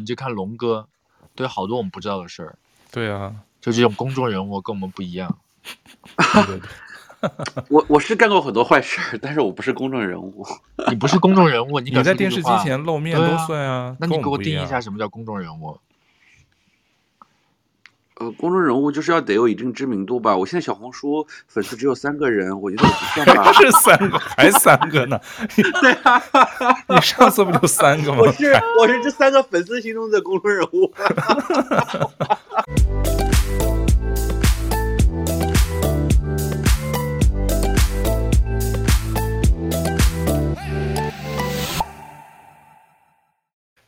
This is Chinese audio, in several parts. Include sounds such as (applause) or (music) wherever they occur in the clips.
你就看龙哥，对好多我们不知道的事儿。对啊，就这种公众人物跟我们不一样。对对对我我是干过很多坏事，但是我不是公众人物。你不是公众人物，(laughs) 你，你在电视机前露面都算啊。啊那你给我定义一下什么叫公众人物？呃，公众人物就是要得有一定知名度吧。我现在小红书粉丝只有三个人，我觉得我不算吧。是三个，还三个呢？(laughs) 对啊，你上次不就三个吗？我是我是这三个粉丝心中的公众人物。(laughs)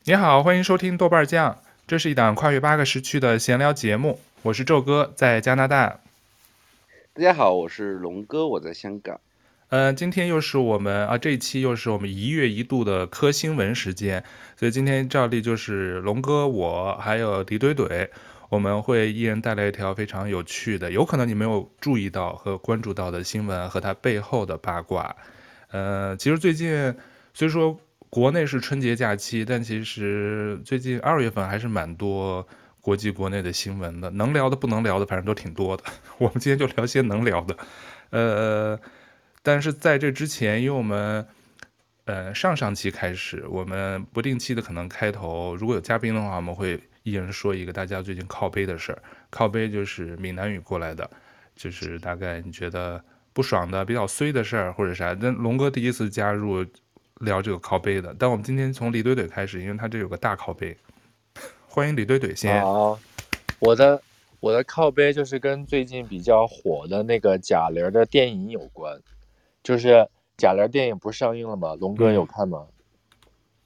你好，欢迎收听豆瓣酱。这是一档跨越八个时区的闲聊节目，我是宙哥，在加拿大。大家好，我是龙哥，我在香港。嗯、呃，今天又是我们啊，这一期又是我们一月一度的科新闻时间，所以今天照例就是龙哥我还有李怼怼，我们会一人带来一条非常有趣的，有可能你没有注意到和关注到的新闻和它背后的八卦。呃，其实最近虽说。国内是春节假期，但其实最近二月份还是蛮多国际国内的新闻的，能聊的不能聊的，反正都挺多的。(laughs) 我们今天就聊些能聊的，呃，但是在这之前，因为我们呃上上期开始，我们不定期的可能开头，如果有嘉宾的话，我们会一人说一个大家最近靠杯的事儿。靠杯就是闽南语过来的，就是大概你觉得不爽的、比较衰的事儿或者啥。但龙哥第一次加入。聊这个靠背的，但我们今天从李怼怼开始，因为他这有个大靠背。欢迎李怼怼先。好，我的我的靠背就是跟最近比较火的那个贾玲的电影有关，就是贾玲电影不是上映了吗？龙哥有看吗？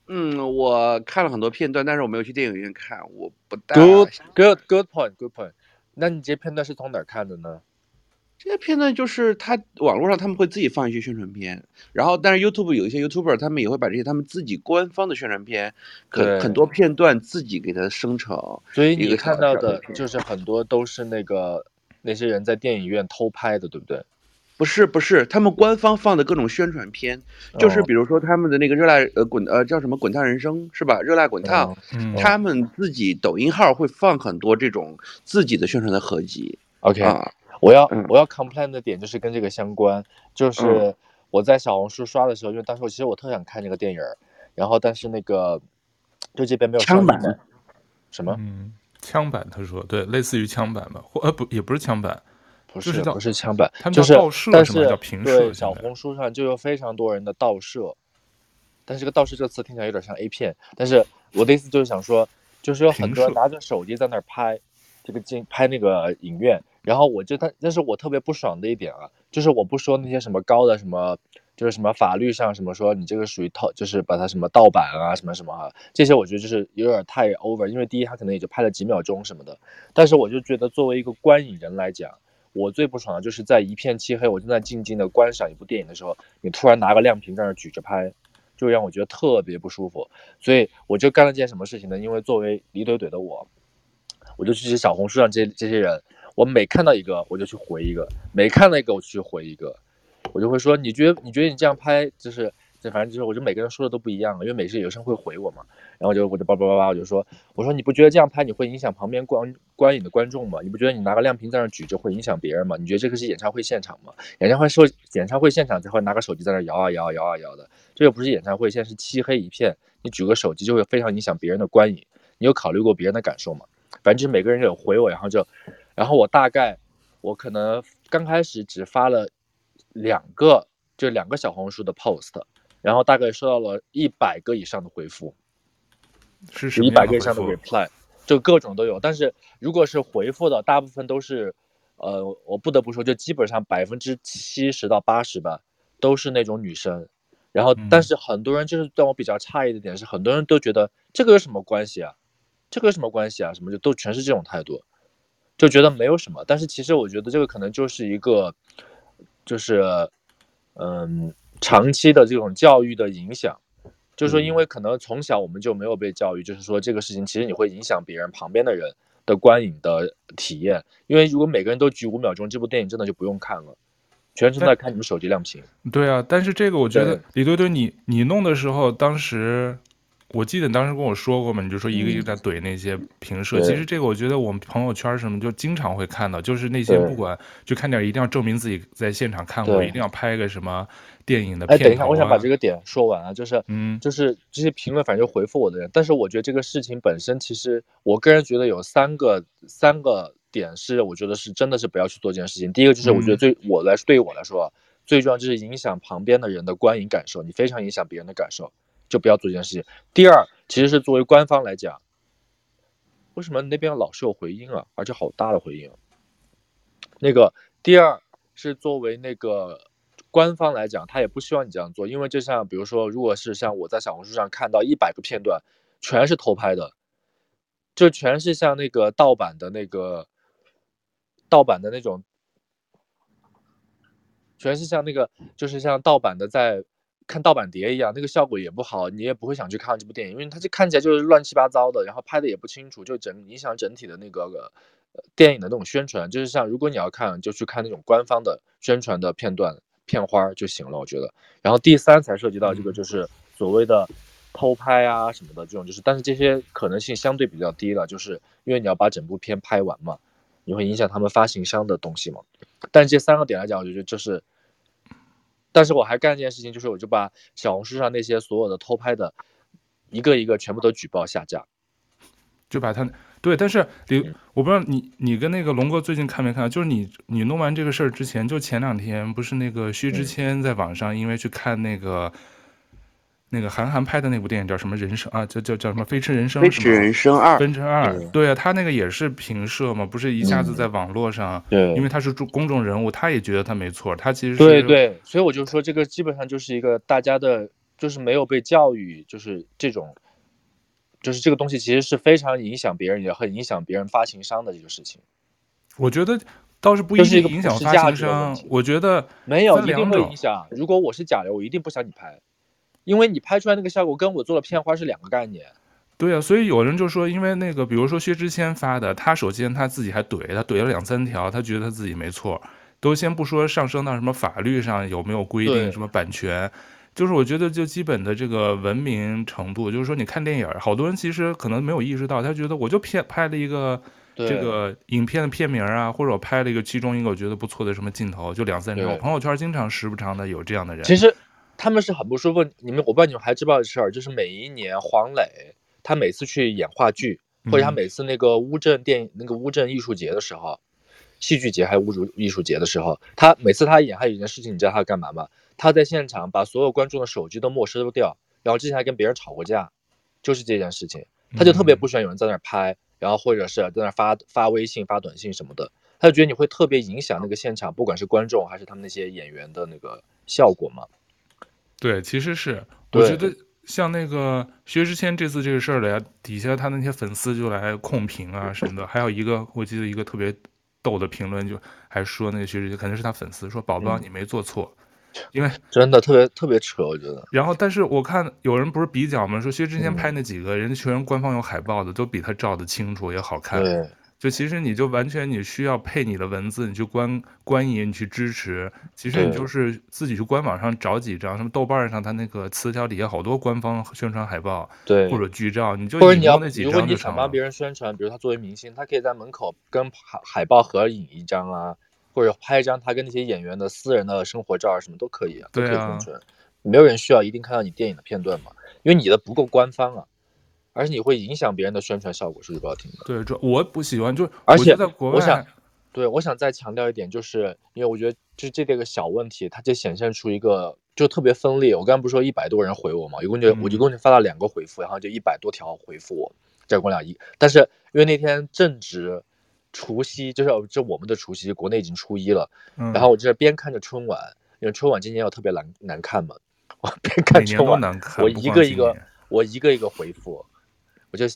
嗯，我看了很多片段，但是我没有去电影院看，我不大。Good good good point good point。那你这片段是从哪儿看的呢？这些片段就是他网络上他们会自己放一些宣传片，然后但是 YouTube 有一些 YouTuber 他们也会把这些他们自己官方的宣传片，很很多片段自己给它生成。所以你看到的就是很多都是那个那些人在电影院偷拍的，对不对？不是不是，他们官方放的各种宣传片，就是比如说他们的那个热辣呃滚呃叫什么滚烫人生是吧？热辣滚烫，嗯，他们自己抖音号会放很多这种自己的宣传的合集。OK 啊。我要我要 complain 的点就是跟这个相关，就是我在小红书刷的时候，因为当时我其实我特想看这个电影，然后但是那个就这边没有枪版，什么？嗯，枪版，他说对，类似于枪版吧，或呃不也不是枪版，不是、就是、不是枪版，他们就是盗摄，但是叫平摄，对，小红书上就有非常多人的盗摄，但是这个盗摄这个词听起来有点像 A 片，但是我的意思就是想说，就是有很多人拿着手机在那儿拍这个镜拍那个影院。然后我就但但是我特别不爽的一点啊，就是我不说那些什么高的什么，就是什么法律上什么说你这个属于套，就是把它什么盗版啊什么什么啊，这些我觉得就是有点太 over，因为第一他可能也就拍了几秒钟什么的，但是我就觉得作为一个观影人来讲，我最不爽的就是在一片漆黑，我正在静静的观赏一部电影的时候，你突然拿个亮屏在那举着拍，就让我觉得特别不舒服，所以我就干了件什么事情呢？因为作为李怼怼的我，我就去小红书上这这些人。我每看到一个，我就去回一个；每看到一个，我去回一个。我就会说，你觉得你觉得你这样拍，就是这反正就是，我觉得每个人说的都不一样，因为每次有时候会回我嘛。然后就我就叭叭叭叭，我就说，我说你不觉得这样拍你会影响旁边观观影的观众吗？你不觉得你拿个亮屏在那举着会影响别人吗？你觉得这个是演唱会现场吗？演唱会说演唱会现场才会拿个手机在那摇啊摇啊摇啊摇的，这又不是演唱会，现在是漆黑一片，你举个手机就会非常影响别人的观影。你有考虑过别人的感受吗？反正就是每个人有回我，然后就。然后我大概，我可能刚开始只发了两个，就两个小红书的 post，然后大概收到了一百个以上的回复，是一百个以上的 reply，就各种都有。但是如果是回复的，大部分都是，呃，我不得不说，就基本上百分之七十到八十吧，都是那种女生。然后，但是很多人就是让我比较诧异的点是，很多人都觉得这个有什么关系啊？这个有什么关系啊？什么就都全是这种态度。就觉得没有什么，但是其实我觉得这个可能就是一个，就是，嗯，长期的这种教育的影响，就是说，因为可能从小我们就没有被教育，就是说这个事情其实你会影响别人旁边的人的观影的体验，因为如果每个人都举五秒钟，这部电影真的就不用看了，全程在看你们手机亮屏。对啊，但是这个我觉得李怼怼你你弄的时候，当时我记得你当时跟我说过嘛，你就说一个一个在怼那些评社。嗯、其实这个我觉得我们朋友圈什么就经常会看到，就是那些不管就看点一定要证明自己在现场看过，一定要拍个什么电影的片、啊。哎，等一下，我想把这个点说完啊，就是嗯，就是这些评论反正就回复我的人，但是我觉得这个事情本身其实我个人觉得有三个三个点是我觉得是真的是不要去做这件事情。第一个就是我觉得对我来说，嗯、对于我来说最重要就是影响旁边的人的观影感受，你非常影响别人的感受。就不要做这件事情。第二，其实是作为官方来讲，为什么那边老是有回音啊？而且好大的回音。那个第二是作为那个官方来讲，他也不希望你这样做，因为就像比如说，如果是像我在小红书上看到一百个片段，全是偷拍的，就全是像那个盗版的那个盗版的那种，全是像那个就是像盗版的在。看盗版碟一样，那个效果也不好，你也不会想去看这部电影，因为它就看起来就是乱七八糟的，然后拍的也不清楚，就整影响整体的那个个电影的那种宣传。就是像如果你要看，就去看那种官方的宣传的片段片花就行了，我觉得。然后第三才涉及到这个，就是所谓的偷拍啊什么的这种，就是但是这些可能性相对比较低了，就是因为你要把整部片拍完嘛，你会影响他们发行商的东西嘛。但这三个点来讲，我觉得就是。但是我还干一件事情，就是我就把小红书上那些所有的偷拍的，一个一个全部都举报下架，就把他对。但是你，我不知道你你跟那个龙哥最近看没看？就是你你弄完这个事儿之前，就前两天不是那个薛之谦在网上因为去看那个。那个韩寒拍的那部电影叫什么人生啊？叫叫叫什么飞驰人生？飞驰人生二。飞驰二，对啊，他那个也是平射嘛，不是一下子在网络上，嗯、对，因为他是公众人物，他也觉得他没错，他其实是对对，所以我就说这个基本上就是一个大家的，就是没有被教育，就是这种，就是这个东西其实是非常影响别人，也很影响别人发行商的这个事情。我觉得倒是不一定影响发行商，我觉得没有一定会影响。如果我是假的，我一定不想你拍。因为你拍出来那个效果跟我做的片花是两个概念，对啊，所以有人就说，因为那个，比如说薛之谦发的，他首先他自己还怼，他怼了两三条，他觉得他自己没错，都先不说上升到什么法律上有没有规定什么版权，就是我觉得就基本的这个文明程度，就是说你看电影，好多人其实可能没有意识到，他觉得我就片拍了一个这个影片的片名啊，或者我拍了一个其中一个我觉得不错的什么镜头，就两三条，我朋友圈经常时不常的有这样的人，其实。他们是很不舒服。你们我不知道你们还知不知道的事儿，就是每一年黄磊他每次去演话剧，或者他每次那个乌镇电影那个乌镇艺术节的时候，戏剧节还是乌镇艺术节的时候，他每次他演还有一件事情，你知道他干嘛吗？他在现场把所有观众的手机都没收掉，然后之前还跟别人吵过架，就是这件事情，他就特别不喜欢有人在那儿拍，然后或者是在那儿发发微信发短信什么的，他就觉得你会特别影响那个现场，不管是观众还是他们那些演员的那个效果嘛。对，其实是我觉得像那个薛之谦这次这个事儿的呀，底下他那些粉丝就来控评啊什么的，还有一个我记得一个特别逗的评论，就还说那个薛之谦肯定是他粉丝说宝宝你没做错，嗯、因为真的特别特别扯，我觉得。然后，但是我看有人不是比较吗？说薛之谦拍那几个、嗯、人家确认官方有海报的，都比他照的清楚也好看。对。就其实你就完全你需要配你的文字，你去观观影，你去支持。其实你就是自己去官网上找几张，什么豆瓣上它那个词条底下好多官方宣传海报，对，或者剧照，你就或者你要那几张。如果你想帮别人宣传，比如他作为明星，他可以在门口跟海海报合影一张啊，或者拍一张他跟那些演员的私人的生活照啊，什么都可以啊，都可以宣传。啊、没有人需要一定看到你电影的片段嘛，因为你的不够官方啊。而且你会影响别人的宣传效果，是不是不好听的？对，这我不喜欢。就而且在国外，我想，对，我想再强调一点，就是因为我觉得就这这个小问题，它就显现出一个就特别分裂。我刚刚不是说一百多人回我嘛，一共就我一共就发了两个回复，然后就一百多条回复我，这我俩一。但是因为那天正值除夕，就是就我们的除夕，国内已经初一了，嗯、然后我就边看着春晚，因为春晚今年要特别难难看嘛，我边看春晚，我一个一个我一个一个回复。我就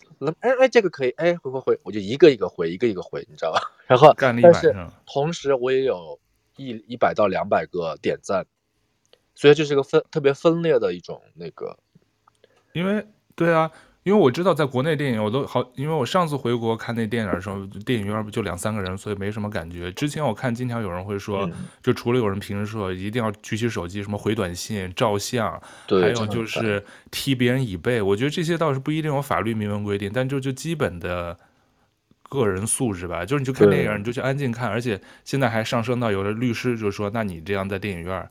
哎哎，这个可以哎，回回回，我就一个一个回，一个一个回，你知道吧？(laughs) 然后，但是同时我也有一一百到两百个点赞，所以这是个分特别分裂的一种那个。因为对啊，因为我知道在国内电影我都好，因为我上次回国看那电影的时候，电影院不就两三个人，所以没什么感觉。之前我看经常有人会说，就除了有人平时说一定要举起手机什么回短信、照相，还有就是踢别人椅背，我觉得这些倒是不一定有法律明文规定，但就就基本的个人素质吧，就是你就看电影你就去安静看，而且现在还上升到有的律师就说，那你这样在电影院。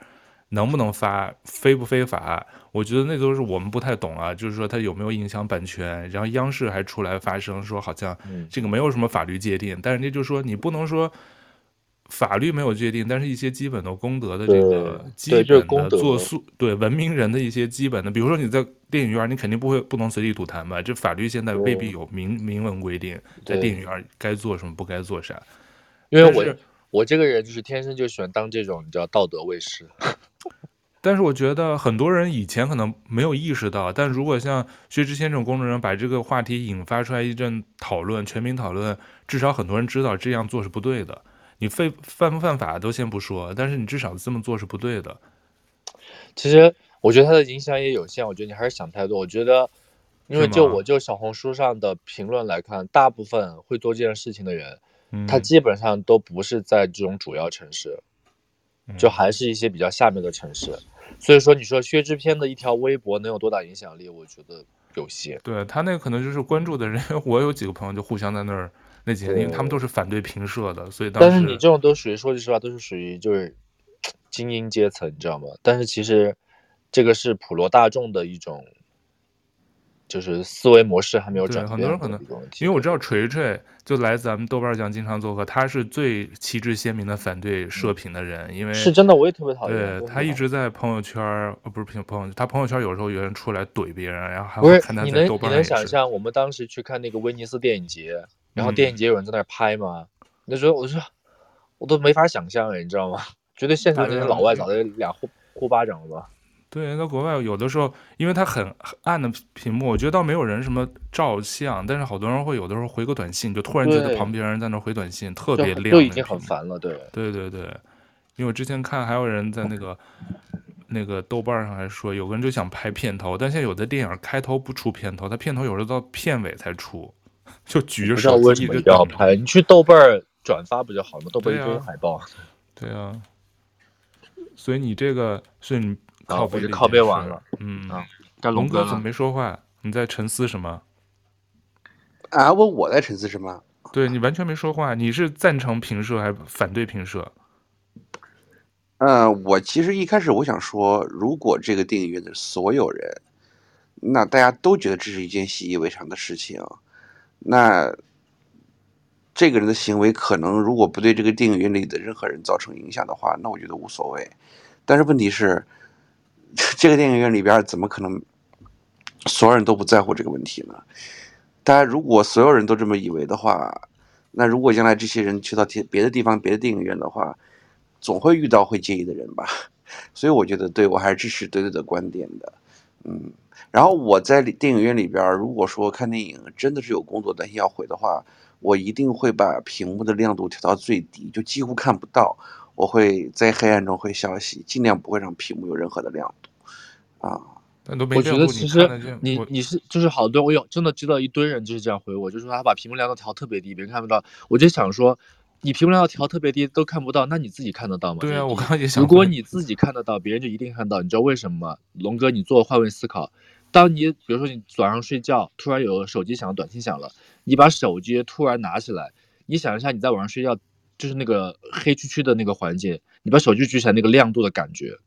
能不能发，非不非法？我觉得那都是我们不太懂啊。就是说它有没有影响版权？然后央视还出来发声说，好像这个没有什么法律界定。嗯、但是那就说你不能说法律没有界定，但是一些基本的公德的这个基本的做素对文明人的一些基本的，比如说你在电影院，你肯定不会不能随地吐痰吧？这法律现在未必有明明文规定，在电影院该做什么，不该做啥。因为我我这个人就是天生就喜欢当这种你知道道德卫士。但是我觉得很多人以前可能没有意识到，但如果像薛之谦这种公众人把这个话题引发出来一阵讨论，全民讨论，至少很多人知道这样做是不对的。你非犯不犯法都先不说，但是你至少这么做是不对的。其实我觉得他的影响也有限，我觉得你还是想太多。我觉得，因为就我就小红书上的评论来看，大部分会做这件事情的人，嗯，他基本上都不是在这种主要城市，就还是一些比较下面的城市。所以说，你说薛之谦的一条微博能有多大影响力？我觉得有限。对，他那个可能就是关注的人，(laughs) 我有几个朋友就互相在那儿那几天，因为他们都是反对平社的，所以当时。但是你这种都属于说句实话，都是属于就是精英阶层，你知道吗？但是其实这个是普罗大众的一种。就是思维模式还没有转变，很多人可能因为我知道锤锤就来咱们豆瓣酱经常做客，他是最旗帜鲜明的反对社评的人，嗯、因为是真的，我也特别讨厌。对他一直在朋友圈，呃，不是朋朋友，他朋友圈有时候有人出来怼别人，然后还会看他在豆瓣上。你能你能想象我们当时去看那个威尼斯电影节，然后电影节有人在那儿拍吗？嗯、那时候我说我都没法想象哎，你知道吗？觉得现场这些老外早就俩呼呼巴掌了吧。对，在国外有的时候，因为它很暗的屏幕，我觉得倒没有人什么照相，但是好多人会有的时候回个短信，就突然觉得旁边人在那回短信，特别亮，就已经很烦了。对，对对对，因为我之前看还有人在那个那个豆瓣上还说，有个人就想拍片头，但现在有的电影开头不出片头，他片头有时候到片尾才出，就举着手机就要拍。你去豆瓣转发不就好吗？豆瓣一堆海报。对啊，所以你这个是你。靠背，靠背完了。嗯啊，龙哥怎么没说话？你在沉思什么？啊，问我在沉思什么？对，你完全没说话，你是赞成平社还是反对平社？呃，我其实一开始我想说，如果这个电影院的所有人，那大家都觉得这是一件习以为常的事情，那这个人的行为可能如果不对这个电影院里的任何人造成影响的话，那我觉得无所谓。但是问题是。(laughs) 这个电影院里边怎么可能所有人都不在乎这个问题呢？大家如果所有人都这么以为的话，那如果将来这些人去到别的地方、别的电影院的话，总会遇到会介意的人吧？(laughs) 所以我觉得，对，我还是支持对对的观点的。嗯，然后我在电影院里边，如果说看电影真的是有工作担心要回的话，我一定会把屏幕的亮度调到最低，就几乎看不到。我会在黑暗中会消息，尽量不会让屏幕有任何的亮度，啊。我觉得其实你你是就是好多我有真的知道一堆人就是这样回我，就是说他把屏幕亮度调特别低，别人看不到。我就想说，你屏幕亮度调特别低都看不到，那你自己看得到吗？对啊，我刚刚也想。如果你自己看得到，别人就一定看到。你知道为什么吗？龙哥，你做换位思考，当你比如说你早上睡觉，突然有手机响，短信响了，你把手机突然拿起来，你想一下你在晚上睡觉。就是那个黑黢黢的那个环境，你把手机举起来，那个亮度的感觉。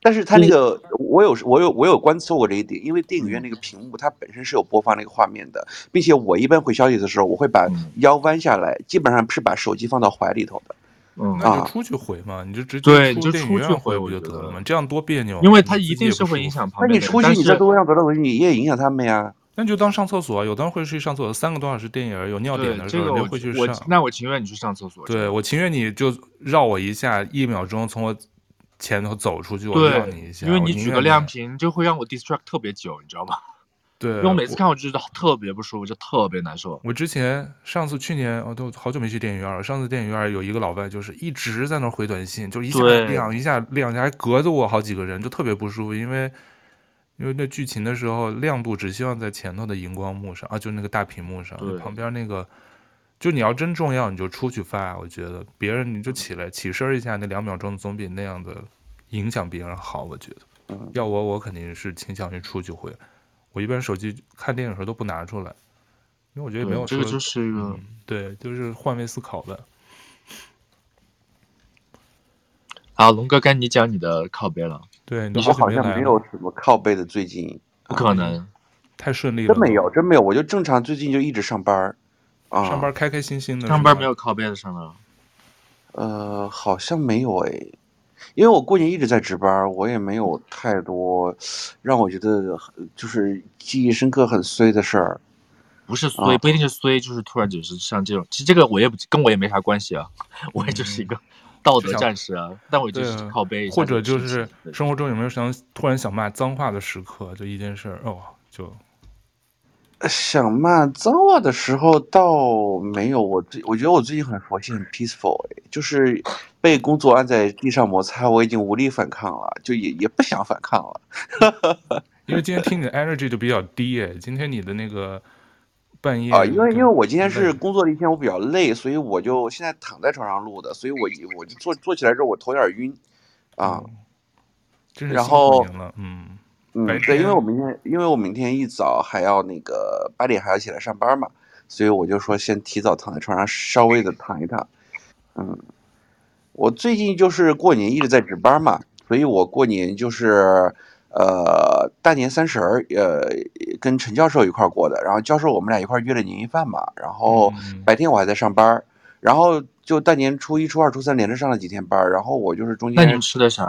但是它那个，我有我有我有观测过这一点，因为电影院那个屏幕它本身是有播放那个画面的，并且我一般回消息的时候，我会把腰弯下来，基本上是把手机放到怀里头的。嗯，那就出去回嘛，你就直接对，你就出去回不就得了吗？这样多别扭。因为它一定是会影响旁边。那你出去，你在座位上得到东西，你也影响他们呀。那就当上厕所，有的人会去上厕所，三个多小时电影有尿点的时候，你会去上。那我情愿你去上厕所。对，我情愿你就绕我一下，一秒钟从我前头走出去，我绕你一下。因为你举个亮屏就会让我 distract 特别久，你知道吗？对，因为我每次看我就觉得特别不舒服，就特别难受。我之前上次去年我都好久没去电影院了，上次电影院有一个老外就是一直在那回短信，就一下亮一下亮，一下还隔着我好几个人，就特别不舒服，因为。因为那剧情的时候亮度只希望在前头的荧光幕上啊，就那个大屏幕上，旁边那个，就你要真重要你就出去发，我觉得别人你就起来起身一下，那两秒钟总比那样的影响别人好，我觉得。要我我肯定是倾向于出去会，我一般手机看电影的时候都不拿出来，因为我觉得没有这个就是一个、嗯、对，就是换位思考的。好，龙哥该你讲你的靠边了。对，你我好像没有什么靠背的，最近不可能，嗯、太顺利了。真没有，真没有，我就正常，最近就一直上班啊，上班开开心心的。上班没有靠背的上了。呃，好像没有哎，因为我过年一直在值班，我也没有太多让我觉得就是记忆深刻、很衰的事儿。不是衰，不一定是衰，就是突然就是像这种。其实这个我也不跟我也没啥关系啊，(laughs) 我也就是一个。道德战士啊，但我就是靠背，或者就是生活中有没有想突然想骂脏话的时刻？就一件事哦，就想骂脏话的时候倒没有。我最我觉得我最近很佛系，很 peaceful，就是被工作按在地上摩擦，我已经无力反抗了，就也也不想反抗了。(laughs) 因为今天听你的 energy 就比较低哎，今天你的那个。半夜啊，因为因为我今天是工作了一天，我比较累，所以我就现在躺在床上录的，所以我我就坐坐起来之后我头有点晕，啊，然后嗯嗯对，因为我明天因为我明天一早还要那个八点还要起来上班嘛，所以我就说先提早躺在床上稍微的躺一躺，嗯，我最近就是过年一直在值班嘛，所以我过年就是。呃，大年三十儿，呃，跟陈教授一块儿过的，然后教授我们俩一块儿约了年夜饭嘛，然后白天我还在上班，然后就大年初一、初二、初三连着上了几天班，然后我就是中间。那你吃的啥？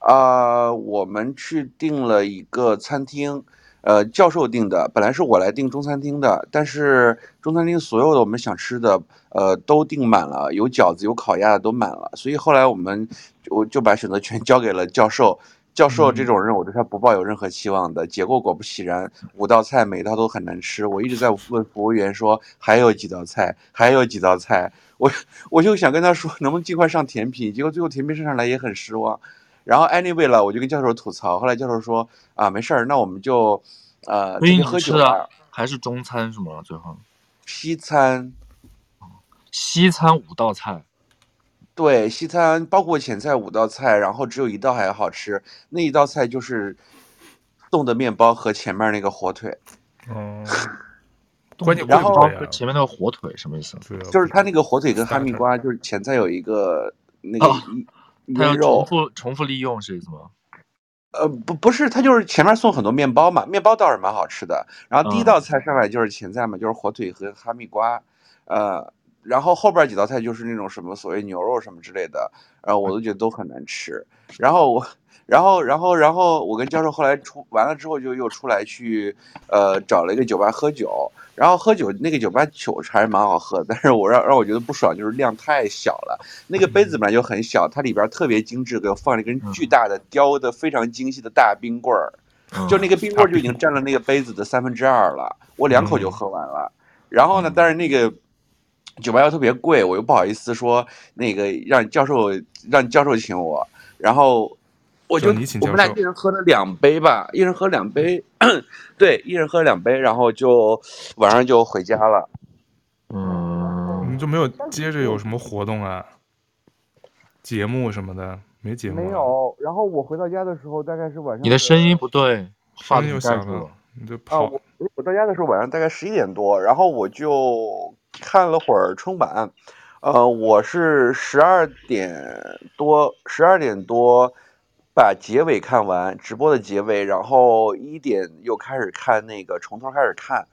啊、呃，我们去订了一个餐厅，呃，教授订的，本来是我来订中餐厅的，但是中餐厅所有的我们想吃的，呃，都订满了，有饺子、有烤鸭的都满了，所以后来我们我就把选择权交给了教授。教授这种人，我对他不抱有任何期望的。结果果不其然，五道菜每道都很难吃。我一直在 (laughs) 问服务员说还有几道菜，还有几道菜。我我就想跟他说能不能尽快上甜品。结果最后甜品上上来也很失望。然后 anyway 了，我就跟教授吐槽。后来教授说啊，没事儿，那我们就呃进去喝酒了。还是中餐是吗？最后西餐，西餐五道菜。对，西餐包括前菜五道菜，然后只有一道还好吃，那一道菜就是冻的面包和前面那个火腿。嗯，(laughs) 关键然后前面那个火腿什么意思？就是他那个火腿跟哈密瓜，就是前菜有一个那个腌肉。重复重复利用是意思吗？呃，不不是，他就是前面送很多面包嘛，面包倒是蛮好吃的。然后第一道菜上来就是前菜嘛，就是火腿和哈密瓜，呃。然后后边几道菜就是那种什么所谓牛肉什么之类的，然后我都觉得都很难吃。然后我，然后然后然后我跟教授后来出完了之后就又出来去，呃，找了一个酒吧喝酒。然后喝酒那个酒吧酒还是蛮好喝，但是我让让我觉得不爽就是量太小了。那个杯子本来就很小，它里边特别精致，给我放了一根巨大的雕的非常精细的大冰棍儿，就那个冰棍儿就已经占了那个杯子的三分之二了，我两口就喝完了。然后呢，但是那个。酒吧又特别贵，我又不好意思说那个让教授让教授请我，然后我就我们俩一人喝了两杯吧，一人喝两杯，(clears throat) 对，一人喝两杯，然后就晚上就回家了。嗯，你就没有接着有什么活动啊？节目什么的没节目？没有。然后我回到家的时候大概是晚上。你的声音不对，声音又响了。你就跑。啊，我我到家的时候晚上大概十一点多，然后我就。看了会儿春晚，呃，我是十二点多，十二点多把结尾看完，直播的结尾，然后一点又开始看那个从头开始看，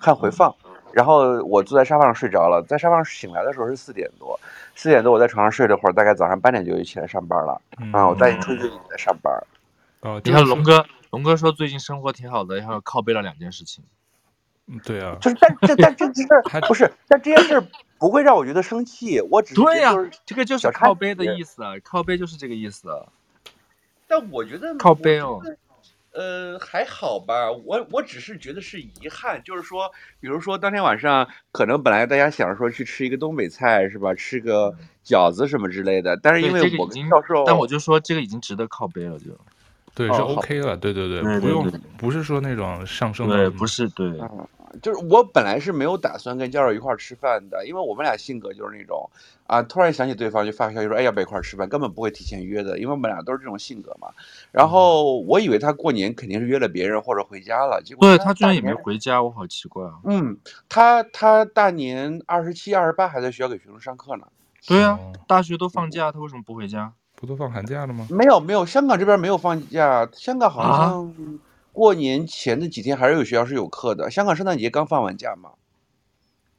看回放，然后我坐在沙发上睡着了，在沙发上醒来的时候是四点多，四点多我在床上睡了会儿，大概早上八点就起来上班了，嗯、啊，我在春节里在上班。哦，你看龙哥，龙哥说最近生活挺好的，然后靠背了两件事情。对啊，就是但这但这件事不是，但这件事不会让我觉得生气，我只是对呀，这个就是靠背的意思啊，靠背就是这个意思。但我觉得靠背哦，呃，还好吧，我我只是觉得是遗憾，就是说，比如说当天晚上可能本来大家想着说去吃一个东北菜是吧，吃个饺子什么之类的，但是因为我跟教授，但我就说这个已经值得靠背了就。对，哦是 OK 了，对对对，不用不是说那种上升的，对，不是对，嗯，就是我本来是没有打算跟教授一块儿吃饭的，因为我们俩性格就是那种啊，突然想起对方就发个消息说，哎，要不要一块儿吃饭？根本不会提前约的，因为我们俩都是这种性格嘛。然后我以为他过年肯定是约了别人或者回家了，结果对他居然也没回家，我好奇怪啊。嗯，他他大年二十七、二十八还在学校给学生上课呢。对啊哦，大学都放假，他为什么不回家？不都放寒假了吗？没有没有，香港这边没有放假，香港好啊像过年前的几天还是有学校是有课的。香港圣诞节刚放完假嘛，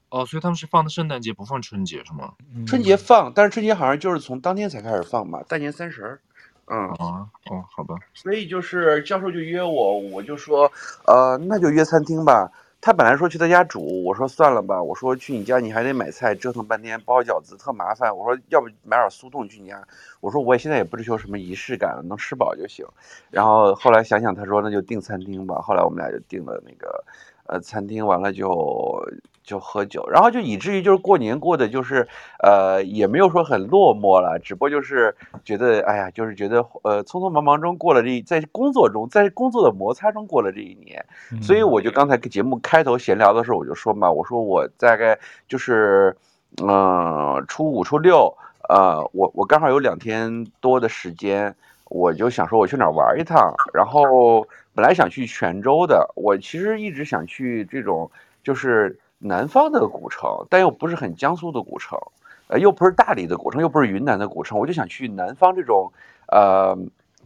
哦，所以他们是放的圣诞节，不放春节是吗？嗯春节放，但是春节好像就是从当天才开始放嘛，大年三十儿。嗯，啊，哦，好吧。所以就是教授就约我，我就说，呃，那就约餐厅吧。他本来说去他家煮，我说算了吧。我说去你家你还得买菜，折腾半天包饺子特麻烦。我说要不买点速冻去你家。我说我现在也不追求什么仪式感了，能吃饱就行。然后后来想想，他说那就订餐厅吧。后来我们俩就订了那个，呃，餐厅完了就就喝酒，然后就以至于就是过年过的就是，呃，也没有说很落寞了，只不过就是觉得哎呀，就是觉得呃匆匆忙忙中过了这一，在工作中，在工作的摩擦中过了这一年。所以我就刚才节目开头闲聊的时候，我就说嘛，我说我大概就是，嗯、呃，初五、初六，呃，我我刚好有两天多的时间，我就想说我去哪儿玩一趟。然后本来想去泉州的，我其实一直想去这种就是南方的古城，但又不是很江苏的古城，呃，又不是大理的古城，又不是云南的古城，我就想去南方这种，呃。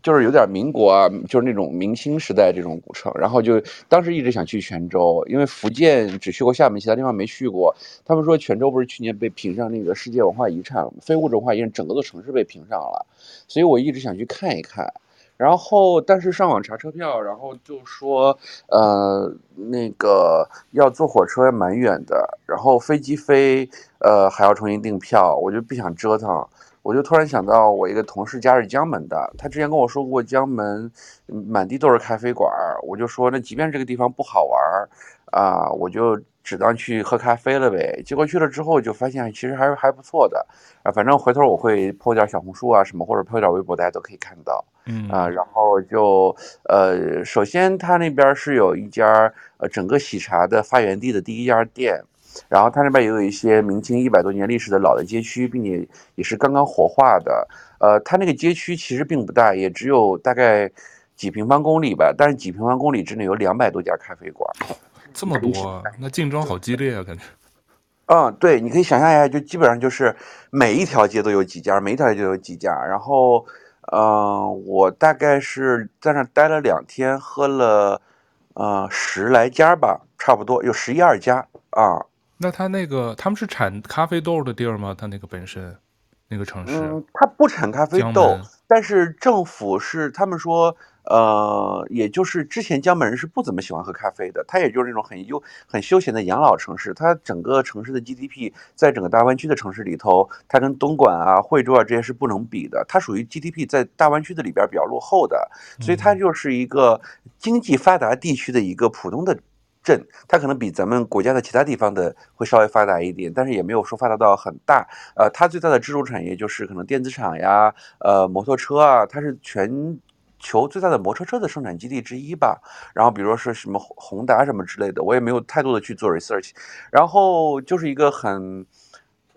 就是有点民国啊，就是那种明清时代这种古城，然后就当时一直想去泉州，因为福建只去过厦门，其他地方没去过。他们说泉州不是去年被评上那个世界文化遗产，非物质文化遗产，整个的城市被评上了，所以我一直想去看一看。然后但是上网查车票，然后就说呃那个要坐火车蛮远的，然后飞机飞呃还要重新订票，我就不想折腾。我就突然想到，我一个同事家是江门的，他之前跟我说过江门满地都是咖啡馆，我就说那即便这个地方不好玩儿啊，我就只当去喝咖啡了呗。结果去了之后就发现其实还是还不错的啊，反正回头我会 po 点小红书啊什么，或者 po 点微博，大家都可以看到。嗯啊，然后就呃，首先他那边是有一家呃整个喜茶的发源地的第一家店。然后它那边也有一些明清一百多年历史的老的街区，并且也是刚刚火化的。呃，它那个街区其实并不大，也只有大概几平方公里吧。但是几平方公里之内有两百多家咖啡馆，这么多，那竞争好激烈啊，感觉。嗯，对，你可以想象一下，就基本上就是每一条街都有几家，每一条街都有几家。然后，嗯、呃，我大概是在那待了两天，喝了呃十来家吧，差不多有十一二家啊。那他那个他们是产咖啡豆的地儿吗？他那个本身那个城市，嗯，它不产咖啡豆，但是政府是他们说，呃，也就是之前江门人是不怎么喜欢喝咖啡的，它也就是那种很悠很休闲的养老城市，它整个城市的 GDP 在整个大湾区的城市里头，它跟东莞啊、惠州啊这些是不能比的，它属于 GDP 在大湾区的里边比较落后的，所以它就是一个经济发达地区的一个普通的。镇，它可能比咱们国家的其他地方的会稍微发达一点，但是也没有说发达到很大。呃，它最大的支柱产业就是可能电子厂呀，呃，摩托车啊，它是全球最大的摩托车的生产基地之一吧。然后比如说是什么宏达什么之类的，我也没有太多的去做 research。然后就是一个很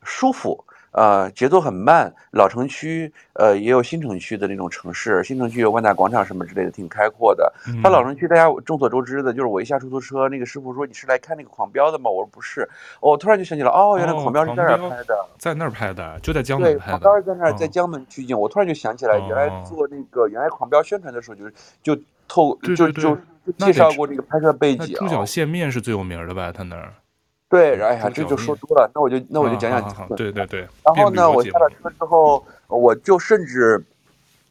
舒服。呃，节奏很慢，老城区，呃，也有新城区的那种城市，新城区有万达广场什么之类的，挺开阔的。它老城区，大家众所周知的，就是我一下出租车，那个师傅说：“你是来看那个狂飙的吗？”我说：“不是。”我突然就想起来，哦，原来狂飙是在那儿拍的，哦、在那儿拍的，就在江门拍的。对，狂飙是在那儿，在江门取景。哦、我突然就想起来，原来做那个原来狂飙宣传的时候，就是就透就就就介绍过这个拍摄背景。猪脚线面是最有名的吧？他那儿。对，哎呀，这就说多了，那我就那我就讲讲、啊。对对对。然后呢，我下了车之后，我就甚至，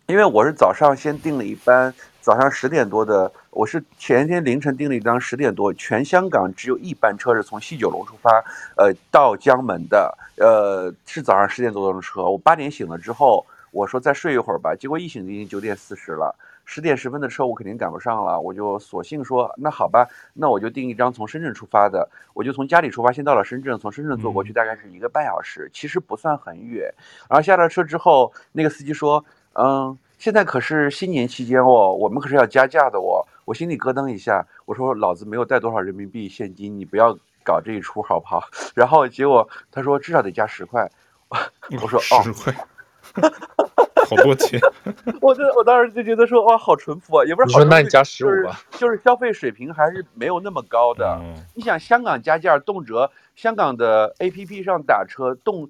因为我是早上先订了一班，早上十点多的，我是前一天凌晨订了一张十点多，全香港只有一班车是从西九龙出发，呃，到江门的，呃，是早上十点多钟的车。我八点醒了之后，我说再睡一会儿吧，结果一醒已经九点四十了。十点十分的车我肯定赶不上了，我就索性说，那好吧，那我就订一张从深圳出发的，我就从家里出发，先到了深圳，从深圳坐过去大概是一个半小时，其实不算很远。然后下了车之后，那个司机说，嗯，现在可是新年期间哦，我们可是要加价的哦。我心里咯噔一下，我说老子没有带多少人民币现金，你不要搞这一出好不好？(laughs) 然后结果他说至少得加十块，(laughs) 我说哦，十块，(laughs) 好多钱。(laughs) 我就我当时就觉得说哇，好淳朴啊，也不是好。你说那你加十五吧，就是消费水平还是没有那么高的。嗯、你想香港加价，动辄香港的 APP 上打车动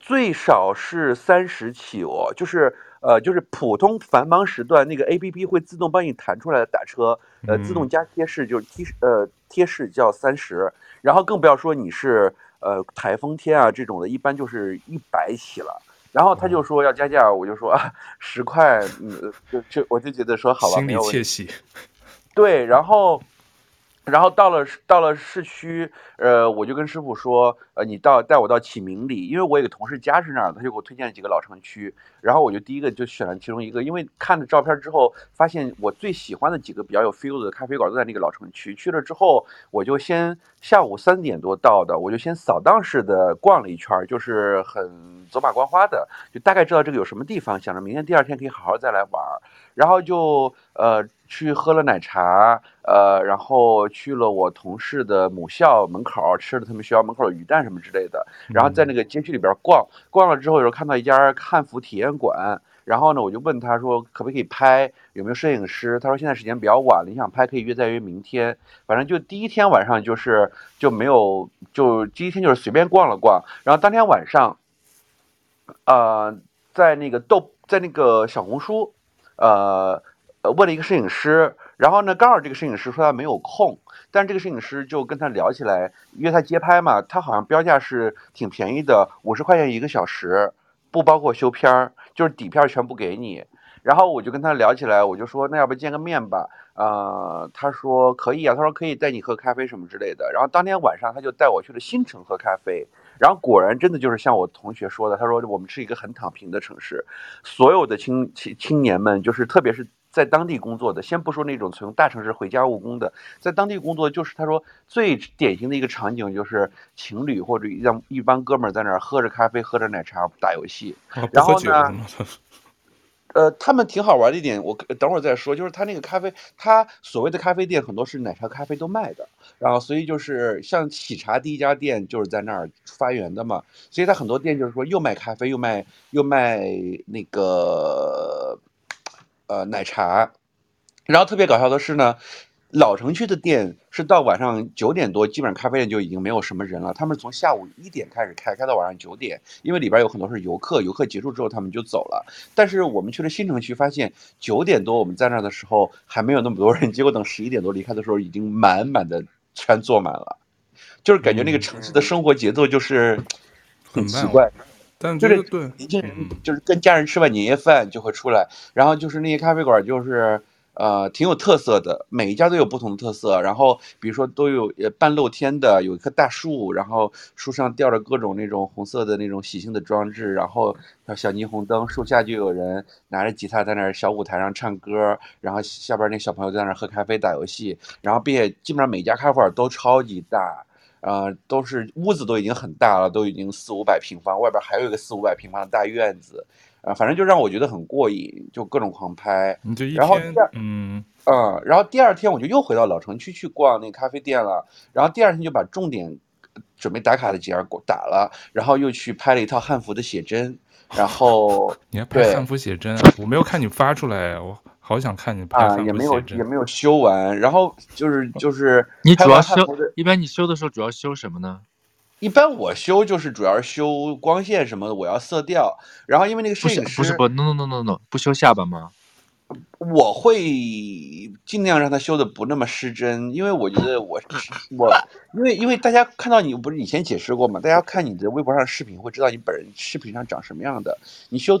最少是三十起哦，就是。呃，就是普通繁忙时段，那个 A P P 会自动帮你弹出来的打车，呃，自动加贴士就是贴呃贴士叫三十，然后更不要说你是呃台风天啊这种的，一般就是一百起了。然后他就说要加价，我就说啊十块，嗯，就就我就觉得说好吧，心里窃喜。对，然后。然后到了到了市区，呃，我就跟师傅说，呃，你到带我到启明里，因为我有个同事家是那儿，他就给我推荐了几个老城区。然后我就第一个就选了其中一个，因为看了照片之后，发现我最喜欢的几个比较有 feel 的咖啡馆都在那个老城区。去了之后，我就先下午三点多到的，我就先扫荡式的逛了一圈，就是很走马观花的，就大概知道这个有什么地方，想着明天第二天可以好好再来玩。然后就呃。去喝了奶茶，呃，然后去了我同事的母校门口，吃了他们学校门口的鱼蛋什么之类的，然后在那个街区里边逛，逛了之后有时候看到一家汉服体验馆，然后呢我就问他说可不可以拍，有没有摄影师？他说现在时间比较晚了，你想拍可以约在约明天。反正就第一天晚上就是就没有，就第一天就是随便逛了逛，然后当天晚上，呃，在那个豆，在那个小红书，呃。问了一个摄影师，然后呢，刚好这个摄影师说他没有空，但这个摄影师就跟他聊起来，约他街拍嘛，他好像标价是挺便宜的，五十块钱一个小时，不包括修片儿，就是底片全部给你。然后我就跟他聊起来，我就说那要不见个面吧？呃，他说可以啊，他说可以带你喝咖啡什么之类的。然后当天晚上他就带我去了新城喝咖啡，然后果然真的就是像我同学说的，他说我们是一个很躺平的城市，所有的青青青年们就是特别是。在当地工作的，先不说那种从大城市回家务工的，在当地工作就是他说最典型的一个场景就是情侣或者让一帮哥们儿在那儿喝着咖啡，喝着奶茶，打游戏。然后呢，(laughs) 呃，他们挺好玩的一点，我等会儿再说，就是他那个咖啡，他所谓的咖啡店很多是奶茶、咖啡都卖的，然后所以就是像喜茶第一家店就是在那儿发源的嘛，所以他很多店就是说又卖咖啡又卖又卖那个。呃，奶茶，然后特别搞笑的是呢，老城区的店是到晚上九点多，基本上咖啡店就已经没有什么人了。他们从下午一点开始开，开到晚上九点，因为里边有很多是游客，游客结束之后他们就走了。但是我们去了新城区，发现九点多我们在那儿的时候还没有那么多人，结果等十一点多离开的时候，已经满满的全坐满了，就是感觉那个城市的生活节奏就是很奇怪。嗯但就是对年轻人就是跟家人吃完年夜饭就会出来，然后就是那些咖啡馆就是呃挺有特色的，每一家都有不同的特色。然后比如说都有呃半露天的，有一棵大树，然后树上吊着各种那种红色的那种喜庆的装置，然后小霓虹灯，树下就有人拿着吉他在那儿小舞台上唱歌，然后下边那小朋友在那儿喝咖啡打游戏，然后并且基本上每家咖啡馆都超级大。呃，都是屋子都已经很大了，都已经四五百平方，外边还有一个四五百平方的大院子，啊、呃，反正就让我觉得很过瘾，就各种狂拍。你就一天，然后第二，嗯嗯，然后第二天我就又回到老城区去逛那个咖啡店了，然后第二天就把重点准备打卡的景儿打了，然后又去拍了一套汉服的写真，然后 (laughs) 你还拍汉服写真，我没有看你发出来，我。好想看你拍啊，也没有也没有修完，然后就是 (laughs) 就是你主要修，一般你修的时候主要修什么呢？一般我修就是主要是修光线什么的，我要色调。然后因为那个摄影师不是不 no no no no no 不修下巴吗？我会尽量让他修的不那么失真，因为我觉得我 (laughs) 我因为因为大家看到你不是以前解释过嘛？大家看你的微博上视频会知道你本人视频上长什么样的，你修。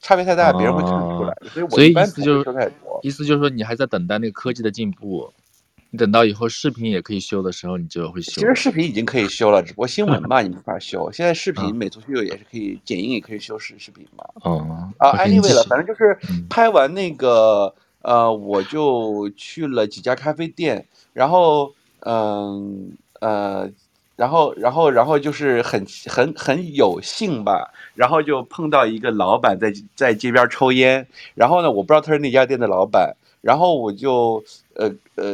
差别太大，别人会看不出来。哦、所以我一般不修太多。意思就是说，你还在等待那个科技的进步。你等到以后视频也可以修的时候，你就会修。其实视频已经可以修了，只不过新闻 (laughs) 嘛，你没法修。现在视频美图秀秀也是可以剪映，也可以修视视频嘛。哦。啊，anyway 了，反正就是拍完那个，呃，我就去了几家咖啡店，然后，嗯，呃。然后然后然后就是很很很有幸吧，然后就碰到一个老板在在街边抽烟，然后呢，我不知道他是那家店的老板，然后我就呃呃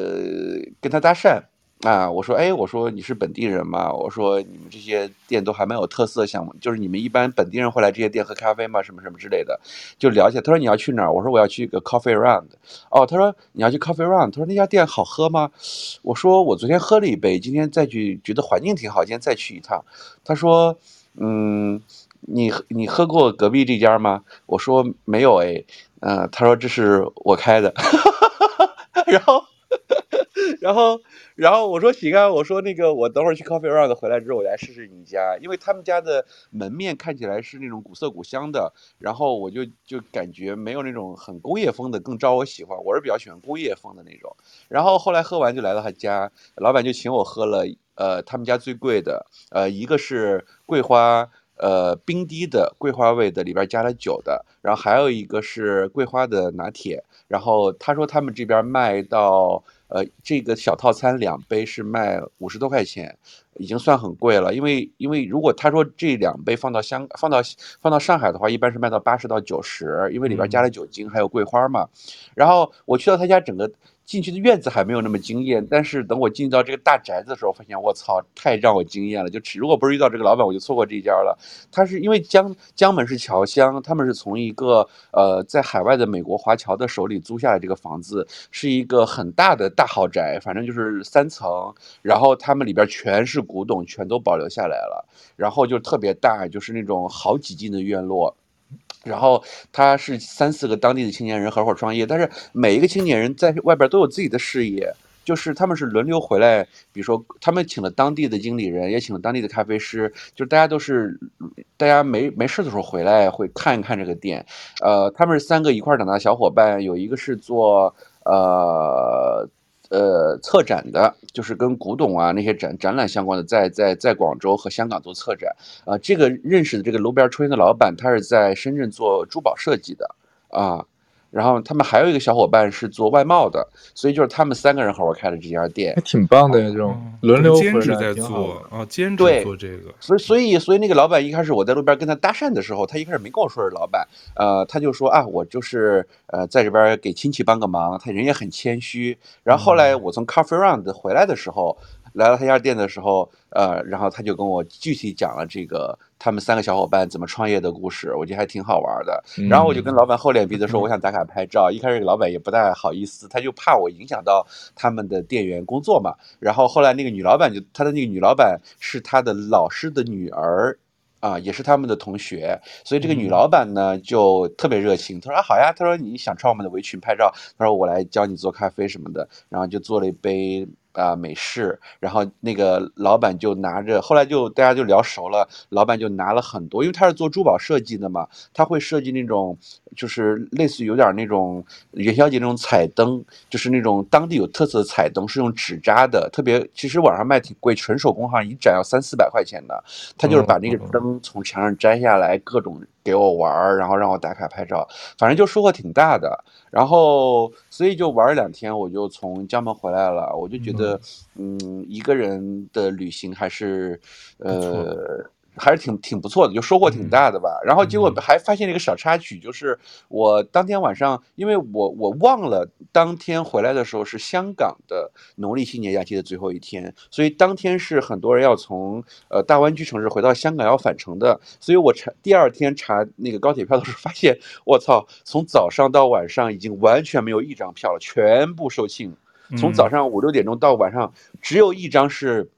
跟他搭讪。啊，我说，哎，我说你是本地人吗？我说你们这些店都还蛮有特色，像就是你们一般本地人会来这些店喝咖啡吗？什么什么之类的，就聊起来。他说你要去哪儿？我说我要去一个 Coffee Round。哦，他说你要去 Coffee Round。他说那家店好喝吗？我说我昨天喝了一杯，今天再去觉得环境挺好，今天再去一趟。他说，嗯，你你喝过隔壁这家吗？我说没有哎。嗯、他说这是我开的。(laughs) 然后。然后，然后我说行啊，我说那个我等会儿去 Coffee round 回来之后，我来试试你家，因为他们家的门面看起来是那种古色古香的，然后我就就感觉没有那种很工业风的更招我喜欢，我是比较喜欢工业风的那种。然后后来喝完就来到他家，老板就请我喝了，呃，他们家最贵的，呃，一个是桂花。呃，冰滴的桂花味的，里边加了酒的，然后还有一个是桂花的拿铁，然后他说他们这边卖到，呃，这个小套餐两杯是卖五十多块钱，已经算很贵了，因为因为如果他说这两杯放到香放到放到上海的话，一般是卖到八十到九十，因为里边加了酒精还有桂花嘛，然后我去到他家整个。进去的院子还没有那么惊艳，但是等我进到这个大宅子的时候，发现我操，太让我惊艳了！就如果不是遇到这个老板，我就错过这家了。他是因为江江门是侨乡，他们是从一个呃在海外的美国华侨的手里租下来这个房子，是一个很大的大豪宅，反正就是三层，然后他们里边全是古董，全都保留下来了，然后就特别大，就是那种好几进的院落。然后他是三四个当地的青年人合伙创业，但是每一个青年人在外边都有自己的事业，就是他们是轮流回来，比如说他们请了当地的经理人，也请了当地的咖啡师，就大家都是大家没没事的时候回来会看一看这个店。呃，他们是三个一块长大的小伙伴，有一个是做呃。呃，策展的，就是跟古董啊那些展展览相关的，在在在广州和香港做策展。啊、这个认识的这个路边抽烟的老板，他是在深圳做珠宝设计的啊。然后他们还有一个小伙伴是做外贸的，所以就是他们三个人合伙开了这家店，还挺棒的呀，这种轮流兼职在做啊，兼职做这个。所以所以所以那个老板一开始我在路边跟他搭讪的时候，他一开始没跟我说是老板，呃，他就说啊，我就是呃在这边给亲戚帮个忙，他人也很谦虚。然后后来我从 Coffee Round 回来的时候。来到他家店的时候，呃，然后他就跟我具体讲了这个他们三个小伙伴怎么创业的故事，我觉得还挺好玩的。然后我就跟老板厚脸皮的说，我想打卡拍照。一开始老板也不太好意思，他就怕我影响到他们的店员工作嘛。然后后来那个女老板就，他的那个女老板是他的老师的女儿，啊，也是他们的同学，所以这个女老板呢就特别热情，她说啊好呀，她说你想穿我们的围裙拍照，她说我来教你做咖啡什么的，然后就做了一杯。啊，美式，然后那个老板就拿着，后来就大家就聊熟了，老板就拿了很多，因为他是做珠宝设计的嘛，他会设计那种，就是类似于有点那种元宵节那种彩灯，就是那种当地有特色的彩灯，是用纸扎的，特别其实网上卖挺贵，纯手工好像一盏要三四百块钱的，他就是把那个灯从墙上摘下来，各种。给我玩儿，然后让我打卡拍照，反正就收获挺大的。然后，所以就玩了两天，我就从江门回来了。我就觉得，嗯，一个人的旅行还是，呃。还是挺挺不错的，就收获挺大的吧。然后结果还发现了一个小插曲，就是我当天晚上，因为我我忘了当天回来的时候是香港的农历新年假期的最后一天，所以当天是很多人要从呃大湾区城市回到香港要返程的。所以我查第二天查那个高铁票的时候，发现我操，从早上到晚上已经完全没有一张票了，全部售罄。从早上五六点钟到晚上，只有一张是。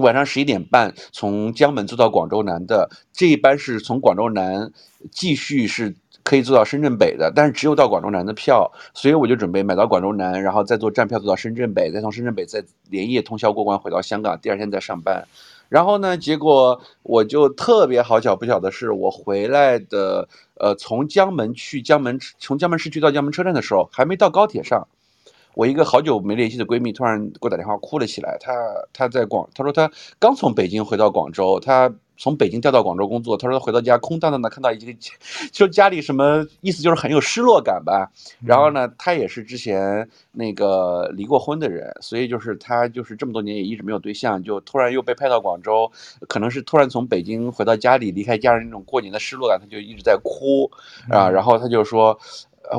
晚上十一点半从江门坐到广州南的这一班是从广州南继续是可以坐到深圳北的，但是只有到广州南的票，所以我就准备买到广州南，然后再坐站票坐到深圳北，再从深圳北再连夜通宵过关回到香港，第二天再上班。然后呢，结果我就特别好巧不巧的是，我回来的呃从江门去江门从江门市区到江门车站的时候，还没到高铁上。我一个好久没联系的闺蜜突然给我打电话哭了起来，她她在广，她说她刚从北京回到广州，她从北京调到广州工作。她说他回到家空荡荡的，看到一个，(laughs) 就家里什么意思，就是很有失落感吧。然后呢，她也是之前那个离过婚的人，所以就是她就是这么多年也一直没有对象，就突然又被派到广州，可能是突然从北京回到家里，离开家人那种过年的失落感，她就一直在哭啊。然后她就说。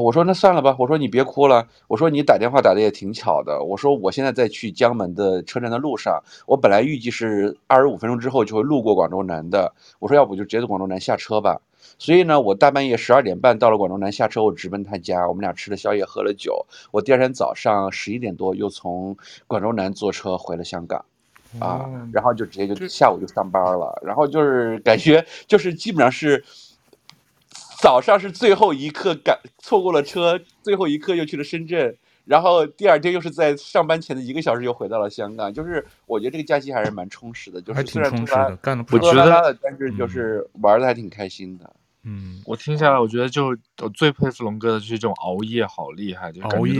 我说那算了吧，我说你别哭了，我说你打电话打的也挺巧的，我说我现在在去江门的车站的路上，我本来预计是二十五分钟之后就会路过广州南的，我说要不就直接从广州南下车吧，所以呢，我大半夜十二点半到了广州南下车，我直奔他家，我们俩吃了宵夜，喝了酒，我第二天早上十一点多又从广州南坐车回了香港，啊，然后就直接就下午就上班了，然后就是感觉就是基本上是。早上是最后一刻赶错过了车，最后一刻又去了深圳，然后第二天又是在上班前的一个小时又回到了香港。就是我觉得这个假期还是蛮充实的，就是虽然充实的，干了不多拉拉的，但是就是玩的还挺开心的。嗯，我听下来，我觉得就我最佩服龙哥的就是这种熬夜好厉害，就熬夜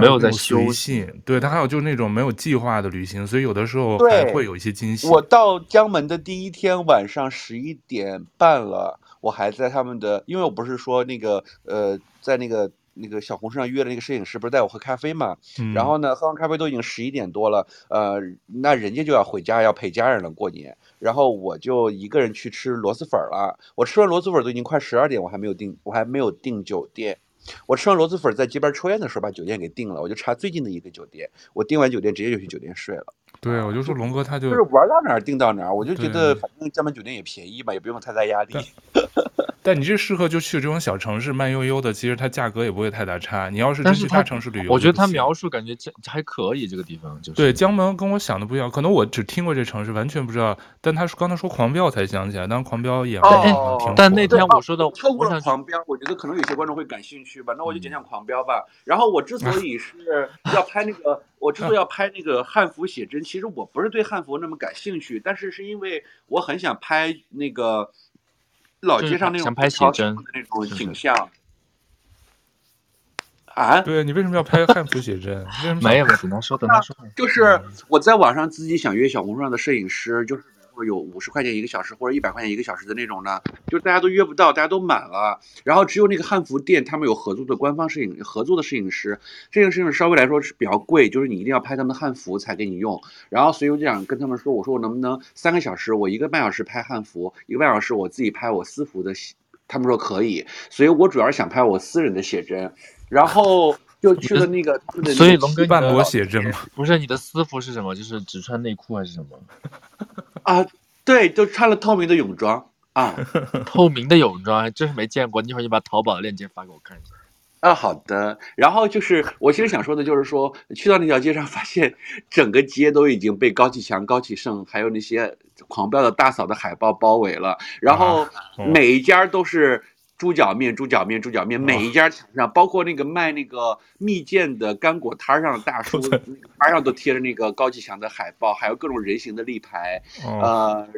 没有在休息。对，他还有就是那种没有计划的旅行，所以有的时候还会有一些惊喜。我到江门的第一天晚上十一点半了。我还在他们的，因为我不是说那个呃，在那个那个小红书上约了那个摄影师，不是带我喝咖啡嘛？嗯、然后呢，喝完咖啡都已经十一点多了，呃，那人家就要回家要陪家人了过年，然后我就一个人去吃螺蛳粉了。我吃完螺蛳粉都已经快十二点，我还没有订，我还没有订酒店。我吃完螺蛳粉在街边抽烟的时候把酒店给订了，我就查最近的一个酒店，我订完酒店直接就去酒店睡了。对，我就说龙哥他就就是玩到哪儿订到哪儿，我就觉得反正江门酒店也便宜吧，也不用太大压力。(laughs) 但你这适合就去这种小城市，慢悠悠的，其实它价格也不会太大差。你要是真去大城市旅游，我觉得他描述感觉还可以，这个地方就是。对，江门跟我想的不一样，可能我只听过这城市，完全不知道。但他说刚才说狂飙，才想起来，当时狂飙也哦，挺。但那天我说的错过了狂飙，我觉得可能有些观众会感兴趣吧。那我就讲讲狂飙吧。然后我之所以是 (laughs) 要拍那个。我之所以 (laughs) 要拍那个汉服写真，其实我不是对汉服那么感兴趣，但是是因为我很想拍那个老街上那种写真的那种景象。啊？对，你为什么要拍汉服写真？没有，只能说，等他说。就是我在网上自己想约小红书上的摄影师，就是。有五十块钱一个小时或者一百块钱一个小时的那种呢，就大家都约不到，大家都满了，然后只有那个汉服店，他们有合作的官方摄影合作的摄影师，这个摄影师稍微来说是比较贵，就是你一定要拍他们的汉服才给你用。然后所以我就想跟他们说，我说我能不能三个小时，我一个半小时拍汉服，一个半小时我自己拍我私服的，他们说可以，所以我主要是想拍我私人的写真，然后就去了那个，所以龙哥半裸写真吗？不是，你的私服是什么？就是只穿内裤还是什么？(laughs) 啊，对，就穿了透明的泳装啊，(laughs) 透明的泳装，真是没见过。一会儿你把淘宝的链接发给我看一下。啊，好的。然后就是我其实想说的，就是说去到那条街上，发现整个街都已经被高启强、高启盛还有那些狂飙的大嫂的海报包围了，然后每一家都是。猪脚面，猪脚面，猪脚面，每一家墙上，包括那个卖那个蜜饯的干果摊上的大叔，(laughs) 摊上都贴着那个高启强的海报，还有各种人形的立牌，呃，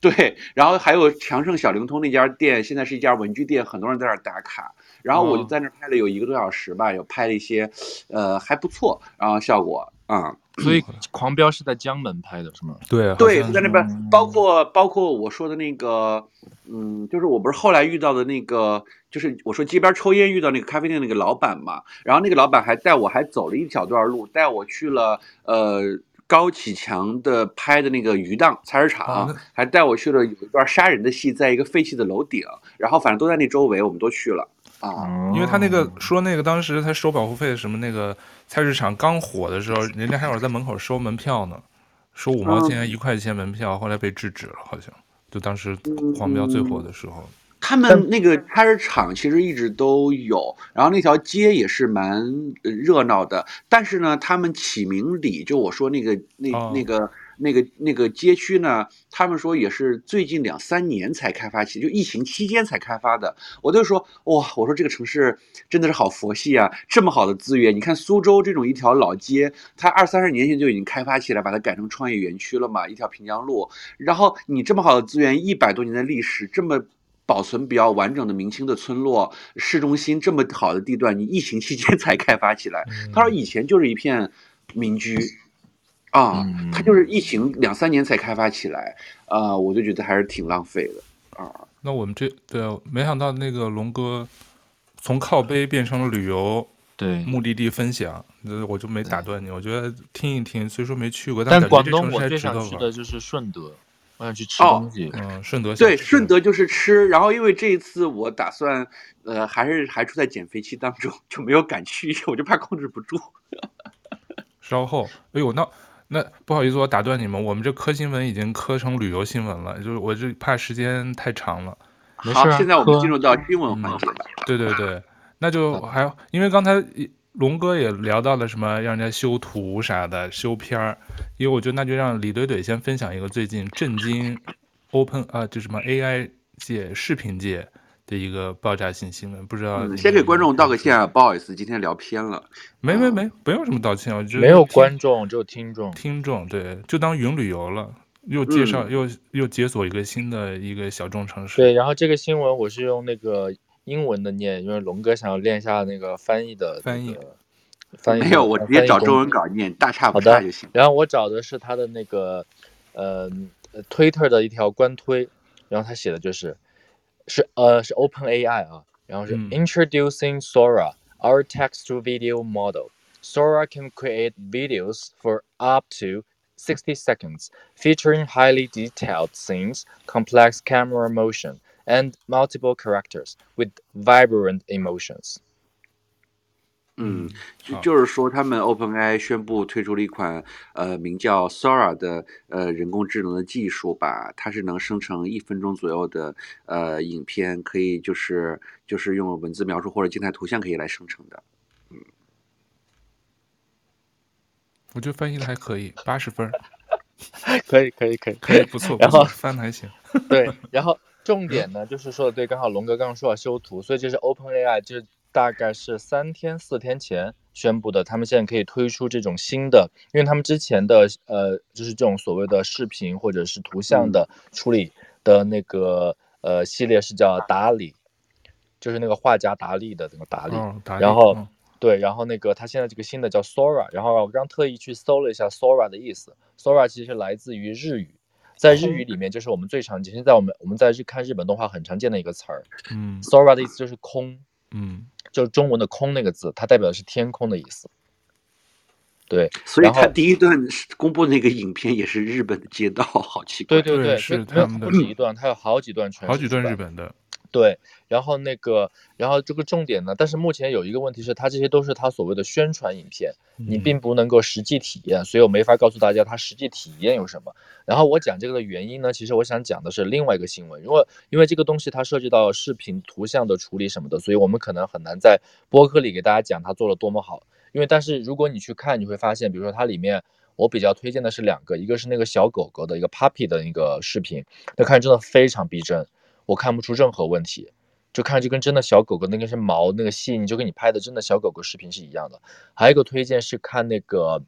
对，然后还有强盛小灵通那家店，现在是一家文具店，很多人在那儿打卡，然后我就在那儿拍了有一个多小时吧，有拍了一些，呃，还不错，然后效果啊。所以狂飙是在江门拍的是吗？对，对，在那边，包括包括我说的那个，嗯，就是我不是后来遇到的那个，就是我说街边抽烟遇到那个咖啡店那个老板嘛，然后那个老板还带我还走了一小段路，带我去了呃高启强的拍的那个鱼档菜市场，还带我去了有一段杀人的戏，在一个废弃的楼顶，然后反正都在那周围，我们都去了。啊，因为他那个说那个当时他收保护费什么那个菜市场刚火的时候，人家还有在门口收门票呢，收五毛钱一块钱门票，后来被制止了，好像就当时黄标最火的时候。他们那个菜市场其实一直都有，然后那条街也是蛮热闹的，但是呢，他们起名里就我说那个那那个。哦那个那个街区呢，他们说也是最近两三年才开发起，就疫情期间才开发的。我就说哇，我说这个城市真的是好佛系啊，这么好的资源。你看苏州这种一条老街，它二三十年前就已经开发起来，把它改成创业园区了嘛，一条平江路。然后你这么好的资源，一百多年的历史，这么保存比较完整的明清的村落，市中心这么好的地段，你疫情期间才开发起来。他说以前就是一片民居。啊，它就是疫情两三年才开发起来，啊、呃，我就觉得还是挺浪费的啊。那我们这对，没想到那个龙哥从靠背变成了旅游对目的地分享，我就没打断你。我觉得听一听，虽说没去过，但广东我最想去的就是顺德，我想去吃东西。哦、嗯，顺德对，顺德就是吃。然后因为这一次我打算，呃，还是还处在减肥期当中，就没有敢去，我就怕控制不住。(laughs) 稍后，哎呦，那那不好意思，我打断你们，我们这科新闻已经科成旅游新闻了，就是我这怕时间太长了。没事，现在我们进入到新闻环节了。对对对，那就还因为刚才龙哥也聊到了什么让人家修图啥的，修片儿，因为我觉得那就让李怼怼先分享一个最近震惊 Open 啊，就什么 AI 界视频界的一个爆炸性新闻，不知道、嗯。先给观众道个歉啊，不好意思，今天聊偏了。没没没，不用什么道歉，我觉得没有观众，只有听众。听众对，就当云旅游了。又介绍、嗯、又又解锁一个新的一个小众城市。对，然后这个新闻我是用那个英文的念，因为龙哥想要练一下那个翻译的、那个、翻译。翻译没有，我直接找中文稿念，大差不差就行。然后我找的是他的那个呃，Twitter 的一条官推，然后他写的就是是呃是 Open AI 啊，然后是、嗯、Introducing Sora, our text-to-video model. Sora can create videos for up to 60 seconds, featuring highly detailed scenes, complex camera motion, and multiple characters with vibrant emotions. 嗯，就就是说，他们 OpenAI 宣布推出了一款呃名叫 Sora 的呃人工智能的技术吧，它是能生成一分钟左右的呃影片，可以就是就是用文字描述或者静态图像可以来生成的。嗯我觉得翻译的还可以，八十分，(laughs) 可以可以可以可以不错，然后翻的还行。对，(laughs) 然后重点呢就是说的对，刚好龙哥刚刚说要修图，所以这是 OpenAI，就是大概是三天四天前宣布的，他们现在可以推出这种新的，因为他们之前的呃就是这种所谓的视频或者是图像的处理的那个呃系列是叫达里，就是那个画家达利的那个达利，哦、达。利然后。嗯。对，然后那个他现在这个新的叫 Sora，然后我刚特意去搜了一下 Sora 的意思，Sora 其实来自于日语，在日语里面就是我们最常见，现在我们我们在日看日本动画很常见的一个词儿，嗯，Sora 的意思就是空，嗯，就是中文的空那个字，它代表的是天空的意思。对，所以他第一段公布那个影片也是日本的街道，好奇怪。对对对，是他们的，不止一段，它有好几段全，好几段日本的。对，然后那个，然后这个重点呢，但是目前有一个问题是，它这些都是它所谓的宣传影片，你并不能够实际体验，所以我没法告诉大家它实际体验有什么。然后我讲这个的原因呢，其实我想讲的是另外一个新闻，因为因为这个东西它涉及到视频、图像的处理什么的，所以我们可能很难在播客里给大家讲它做了多么好。因为但是如果你去看，你会发现，比如说它里面我比较推荐的是两个，一个是那个小狗狗的一个 puppy 的一个视频，那看真的非常逼真，我看不出任何问题。就看就跟真的小狗狗那个是毛那个细腻，就跟你拍的真的小狗狗视频是一样的。还有一个推荐是看那个，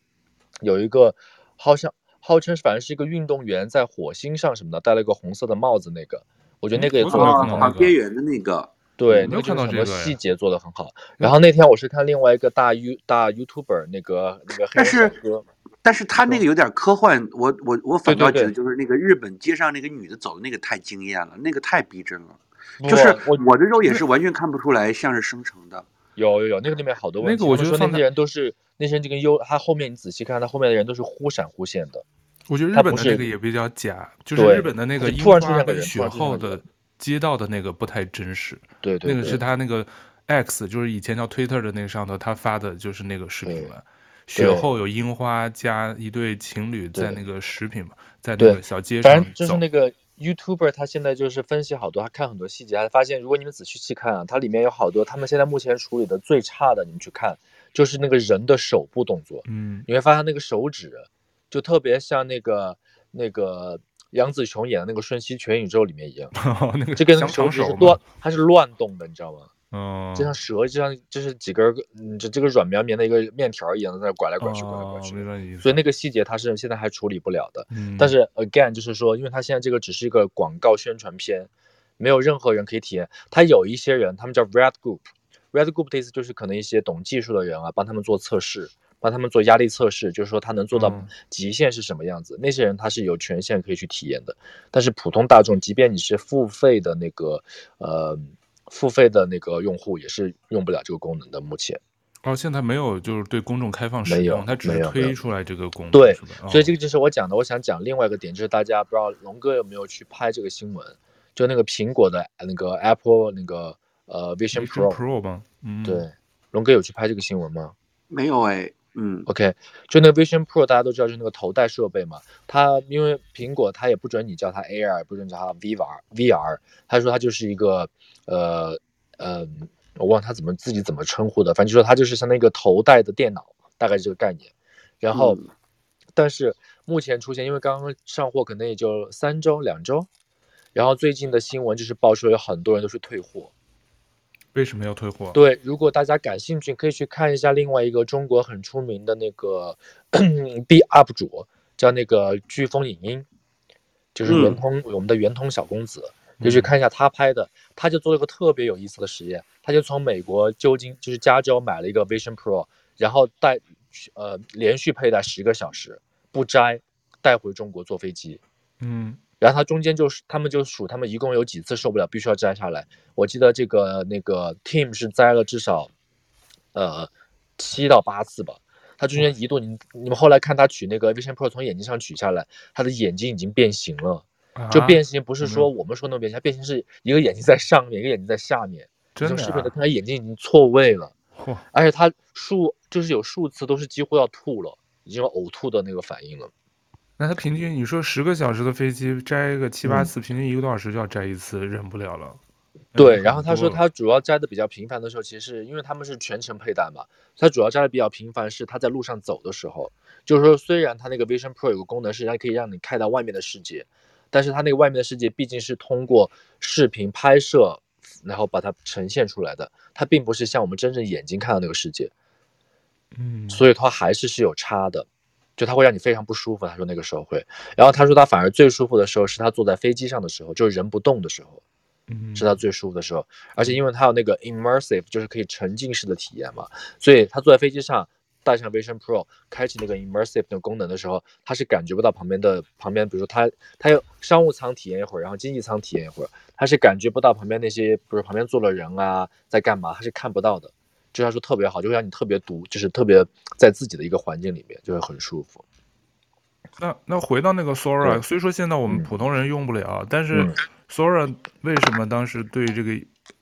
有一个好像号称反正是一个运动员在火星上什么的，戴了一个红色的帽子那个，我觉得那个也做的很好。边缘的那个，对，那个就是很多细节做的很好。然后那天我是看另外一个大 U 大 YouTuber 那个那个黑人哥，但是他那个有点科幻，我我我反倒觉得就是那个日本街上那个女的走的那个太惊艳了，那个太逼真了。就是我我的肉眼是完全看不出来像是生成的，有有有，那个里面好多问题。那个我觉得说那些人都是那些人就跟优，他后面你仔细看，他后面的人都是忽闪忽现的。我觉得日本的那个也比较假，就是日本的那个樱花跟雪后的街道的那个不太真实。对对，那个是他那个 X，就是以前叫 Twitter 的那个上头，他发的就是那个视频嘛。雪后有樱花加一对情侣在那个食品嘛，在那个小街上，反正就是那个。YouTuber 他现在就是分析好多，他看很多细节，他发现如果你们仔细细看啊，它里面有好多他们现在目前处理的最差的，你们去看，就是那个人的手部动作，嗯，你会发现那个手指就特别像那个那个杨紫琼演的那个《瞬息全宇宙》里面一样，哦、(laughs) 那个这个手指是乱，它是乱动的，你知道吗？嗯，就像蛇，就像就是几根，嗯，这这个软绵绵的一个面条一样，在那拐来拐去，拐来拐去。所以那个细节它是现在还处理不了的。嗯。但是 again 就是说，因为它现在这个只是一个广告宣传片，没有任何人可以体验。它有一些人，他们叫 Red Group，Red Group 的意思就是可能一些懂技术的人啊，帮他们做测试，帮他们做压力测试，就是说他能做到极限是什么样子。嗯、那些人他是有权限可以去体验的，但是普通大众，即便你是付费的那个呃付费的那个用户，也是用不了这个功能的。目前哦，现在没有就是对公众开放使用，它只是推出来这个功能。对，所以这个就是我讲的。我想讲另外一个点，就是大家不知道龙哥有没有去拍这个新闻，就那个苹果的那个 Apple 那个呃 Vision Pro Pro 吗？嗯，对，龙哥有去拍这个新闻吗？没有哎。嗯，OK，就那个 Vision Pro，大家都知道，就是那个头戴设备嘛。它因为苹果，它也不准你叫它 AR，不准叫它 VR，VR，他说它就是一个，呃，呃，我忘了他怎么自己怎么称呼的，反正就说它就是像那个头戴的电脑，大概是这个概念。然后，嗯、但是目前出现，因为刚刚上货可能也就三周两周，然后最近的新闻就是爆出了有很多人都是退货。为什么要退货？对，如果大家感兴趣，可以去看一下另外一个中国很出名的那个 (clears throat) B UP 主，叫那个飓风影音，就是圆通、嗯、我们的圆通小公子，就去看一下他拍的，他就做了个特别有意思的实验，他就从美国旧金就是加州买了一个 Vision Pro，然后带呃连续佩戴十个小时不摘，带回中国坐飞机，嗯。然后他中间就是，他们就数他们一共有几次受不了，必须要摘下来。我记得这个那个 team 是摘了至少，呃，七到八次吧。他中间一度，你你们后来看他取那个 Vision Pro 从眼睛上取下来，他的眼睛已经变形了。就变形不是说我们说那种变形，它变形是一个眼睛在上面，一个眼睛在下面。真的。视频的看他眼睛已经错位了，(laughs) 而且他数就是有数次都是几乎要吐了，已经有呕吐的那个反应了。那他平均，你说十个小时的飞机摘个七八次，嗯、平均一个多小时就要摘一次，忍不了了。对，然后他说他主要摘的比较频繁的时候，其实是因为他们是全程佩戴嘛，他主要摘的比较频繁是他在路上走的时候。就是说，虽然他那个 Vision Pro 有个功能是让可以让你看到外面的世界，但是他那个外面的世界毕竟是通过视频拍摄，然后把它呈现出来的，它并不是像我们真正眼睛看到那个世界。嗯，所以它还是是有差的。就他会让你非常不舒服，他说那个时候会，然后他说他反而最舒服的时候是他坐在飞机上的时候，就是人不动的时候，嗯，是他最舒服的时候，而且因为他有那个 immersive，就是可以沉浸式的体验嘛，所以他坐在飞机上戴上 Vision Pro，开启那个 immersive 那个功能的时候，他是感觉不到旁边的旁边，比如说他他有商务舱体验一会儿，然后经济舱体验一会儿，他是感觉不到旁边那些，比如旁边坐了人啊，在干嘛，他是看不到的。就他说特别好，就会让你特别独，就是特别在自己的一个环境里面，就会很舒服。那那回到那个 Sora，虽说现在我们普通人用不了，嗯、但是 Sora 为什么当时对这个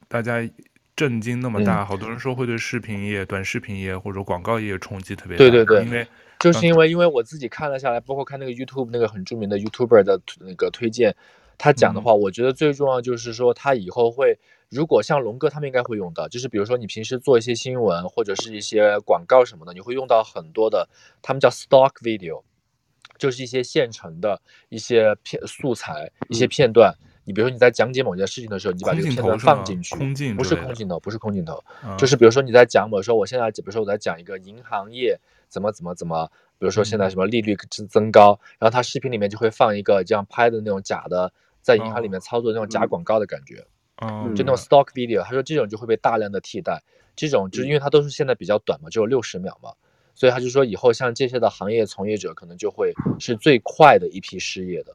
大家震惊那么大？嗯、好多人说会对视频业、短视频业或者广告业冲击特别大。对对对，因为就是因为因为我自己看了下来，包括看那个 YouTube 那个很著名的 YouTuber 的那个推荐，他讲的话，嗯、我觉得最重要就是说他以后会。如果像龙哥他们应该会用到，就是比如说你平时做一些新闻或者是一些广告什么的，你会用到很多的，他们叫 stock video，就是一些现成的一些片素材、一些片段。你比如说你在讲解某件事情的时候，你把这个片段放进去，空镜，不是空镜头，不是空镜头，就是比如说你在讲，我说我现在，比如说我在讲一个银行业怎么怎么怎么，比如说现在什么利率增增高，然后他视频里面就会放一个这样拍的那种假的，在银行里面操作那种假广告的感觉。嗯，就那种 stock video，他说这种就会被大量的替代，这种就是因为它都是现在比较短嘛，只有六十秒嘛，所以他就说以后像这些的行业从业者可能就会是最快的一批失业的。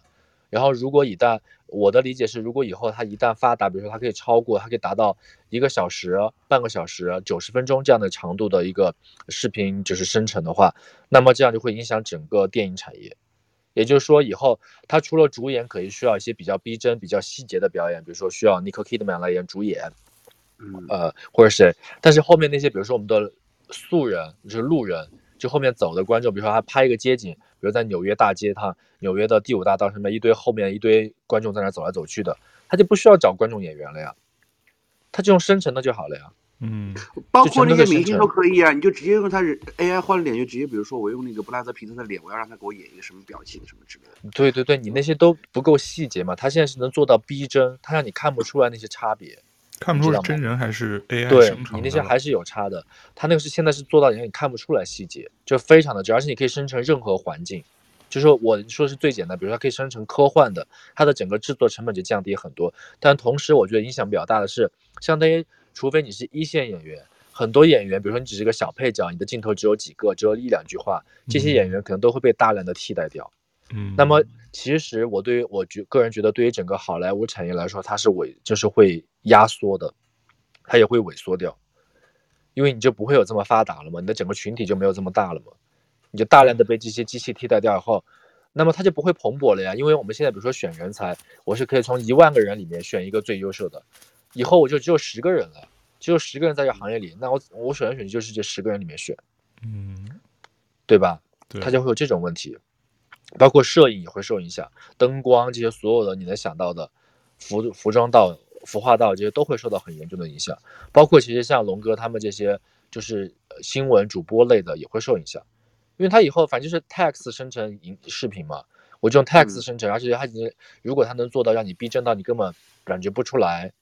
然后如果一旦我的理解是，如果以后它一旦发达，比如说它可以超过，它可以达到一个小时、半个小时、九十分钟这样的长度的一个视频就是生成的话，那么这样就会影响整个电影产业。也就是说，以后他除了主演，可以需要一些比较逼真、比较细节的表演，比如说需要 Nicole Kidman 来演主演，嗯，呃，或者谁。但是后面那些，比如说我们的素人，就是路人，就后面走的观众，比如说他拍一个街景，比如在纽约大街上，纽约的第五大道上面一堆后面一堆观众在那走来走去的，他就不需要找观众演员了呀，他就用生成的就好了呀。嗯，包括那些明星都。可以啊，你就直接用他 AI 换脸，就直接，比如说我用那个布拉德皮特的脸，我要让他给我演一个什么表情什么之类的。对对对，你那些都不够细节嘛，他现在是能做到逼真，他让你看不出来那些差别，看不出是真人还是？AI 对你那些还是有差的，他那个是现在是做到让你看不出来细节，就非常的真，而且你可以生成任何环境，就是我说是最简单，比如说它可以生成科幻的，它的整个制作成本就降低很多，但同时我觉得影响比较大的是，相当于除非你是一线演员。很多演员，比如说你只是个小配角，你的镜头只有几个，只有一两句话，这些演员可能都会被大量的替代掉。嗯，那么其实我对于我觉个人觉得，对于整个好莱坞产业来说，它是萎，就是会压缩的，它也会萎缩掉，因为你就不会有这么发达了嘛，你的整个群体就没有这么大了嘛，你就大量的被这些机器替代掉以后。那么它就不会蓬勃了呀，因为我们现在比如说选人才，我是可以从一万个人里面选一个最优秀的，以后我就只有十个人了，只有十个人在这行业里，那我我首先选去就是这十个人里面选，嗯，对吧？对，他就会有这种问题，包括摄影也会受影响，灯光这些所有的你能想到的，服服装到、服化道这些都会受到很严重的影响，包括其实像龙哥他们这些就是新闻主播类的也会受影响。因为他以后反正就是 text 生成影视频嘛，我就用 text 生成，嗯、而且他已经如果他能做到让你逼真到你根本感觉不出来，嗯、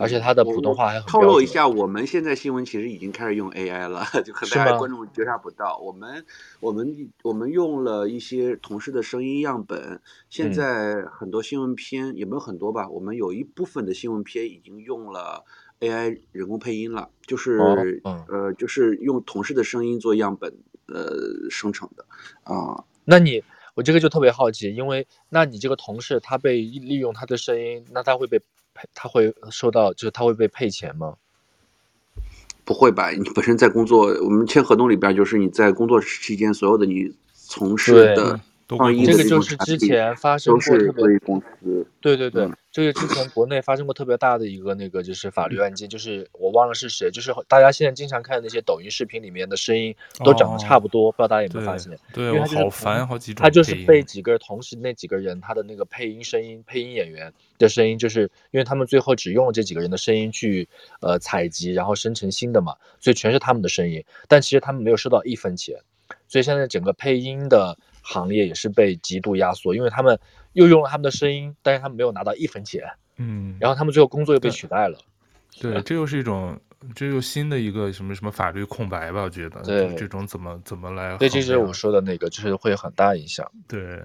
而且他的普通话还很透露一下，我们现在新闻其实已经开始用 AI 了，(laughs) 就可能大家观众觉察不到。我们我们我们用了一些同事的声音样本，现在很多新闻片也没有很多吧，我们有一部分的新闻片已经用了 AI 人工配音了，就是、哦、呃就是用同事的声音做样本。呃，生成的啊，那你我这个就特别好奇，因为那你这个同事他被利用他的声音，那他会被配，他会收到，就是他会被配钱吗？不会吧？你本身在工作，我们签合同里边就是你在工作期间所有的你从事的。这个就是之前发生过特别公司，对对对，这个之前国内发生过特别大的一个那个就是法律案件，就是我忘了是谁，就是大家现在经常看那些抖音视频里面的声音都长得差不多，不知道大家有没有发现？对，因为他好烦，好几种。他就是被几个同时那几个人他的那个配音声音配音演员的声音，就是因为他们最后只用了这几个人的声音去呃采集，然后生成新的嘛，所以全是他们的声音，但其实他们没有收到一分钱，所以现在整个配音的。行业也是被极度压缩，因为他们又用了他们的声音，但是他们没有拿到一分钱，嗯，然后他们最后工作又被取代了，对，对，这又是一种，这又新的一个什么什么法律空白吧？我觉得，对，这种怎么怎么来？对，这就是我说的那个，就是会有很大影响。对，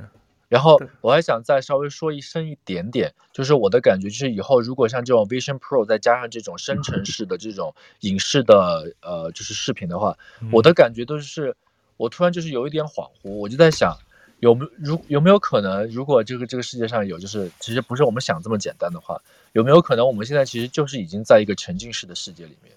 然后我还想再稍微说一深一点点，就是我的感觉就是以后如果像这种 Vision Pro 再加上这种生成式的这种影视的呃就是视频的话，嗯、我的感觉都是。我突然就是有一点恍惚，我就在想，有没如有没有可能，如果这个这个世界上有，就是其实不是我们想这么简单的话，有没有可能我们现在其实就是已经在一个沉浸式的世界里面，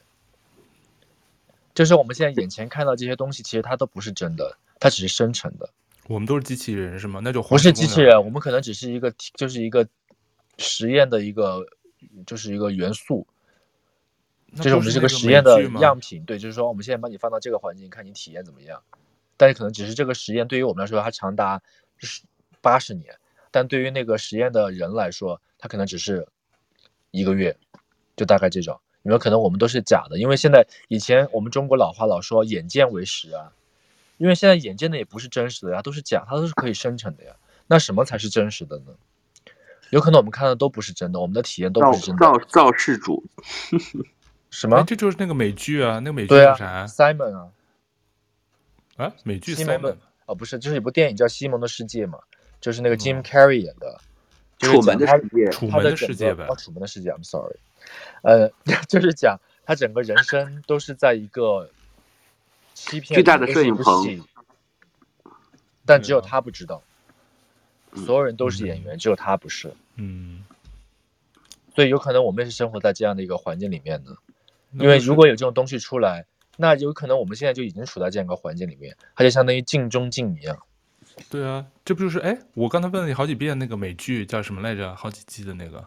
就是我们现在眼前看到这些东西，其实它都不是真的，它只是生成的。我们都是机器人是吗？那就不是机器人，我们可能只是一个就是一个实验的一个就是一个元素，就是我们这个实验的样品。对，就是说我们现在把你放到这个环境，看你体验怎么样。但是可能只是这个实验对于我们来说，它长达十八十年，但对于那个实验的人来说，他可能只是一个月，就大概这种。有没有可能我们都是假的？因为现在以前我们中国老话老说“眼见为实”啊，因为现在眼见的也不是真实的呀，都是假，它都是可以生成的呀。那什么才是真实的呢？有可能我们看的都不是真的，我们的体验都不是真的。造造事主，(laughs) 什么？这就是那个美剧啊，那个美剧叫啥？啊？Simon 啊。啊，美剧西蒙的哦，不是，就是一部电影叫《西蒙的世界》嘛，就是那个 Jim Carrey 演的，嗯、楚门的世界，楚门的世界吧？哦，楚门的世界，I'm sorry，呃，(laughs) 就是讲他整个人生都是在一个欺骗巨大的摄影棚，但只有他不知道，嗯、所有人都是演员，嗯、只有他不是，嗯，所以有可能我们也是生活在这样的一个环境里面的，因为如果有这种东西出来。那有可能我们现在就已经处在这样一个环境里面，它就相当于镜中镜一样。对啊，这不就是哎，我刚才问了你好几遍那个美剧叫什么来着？好几季的那个，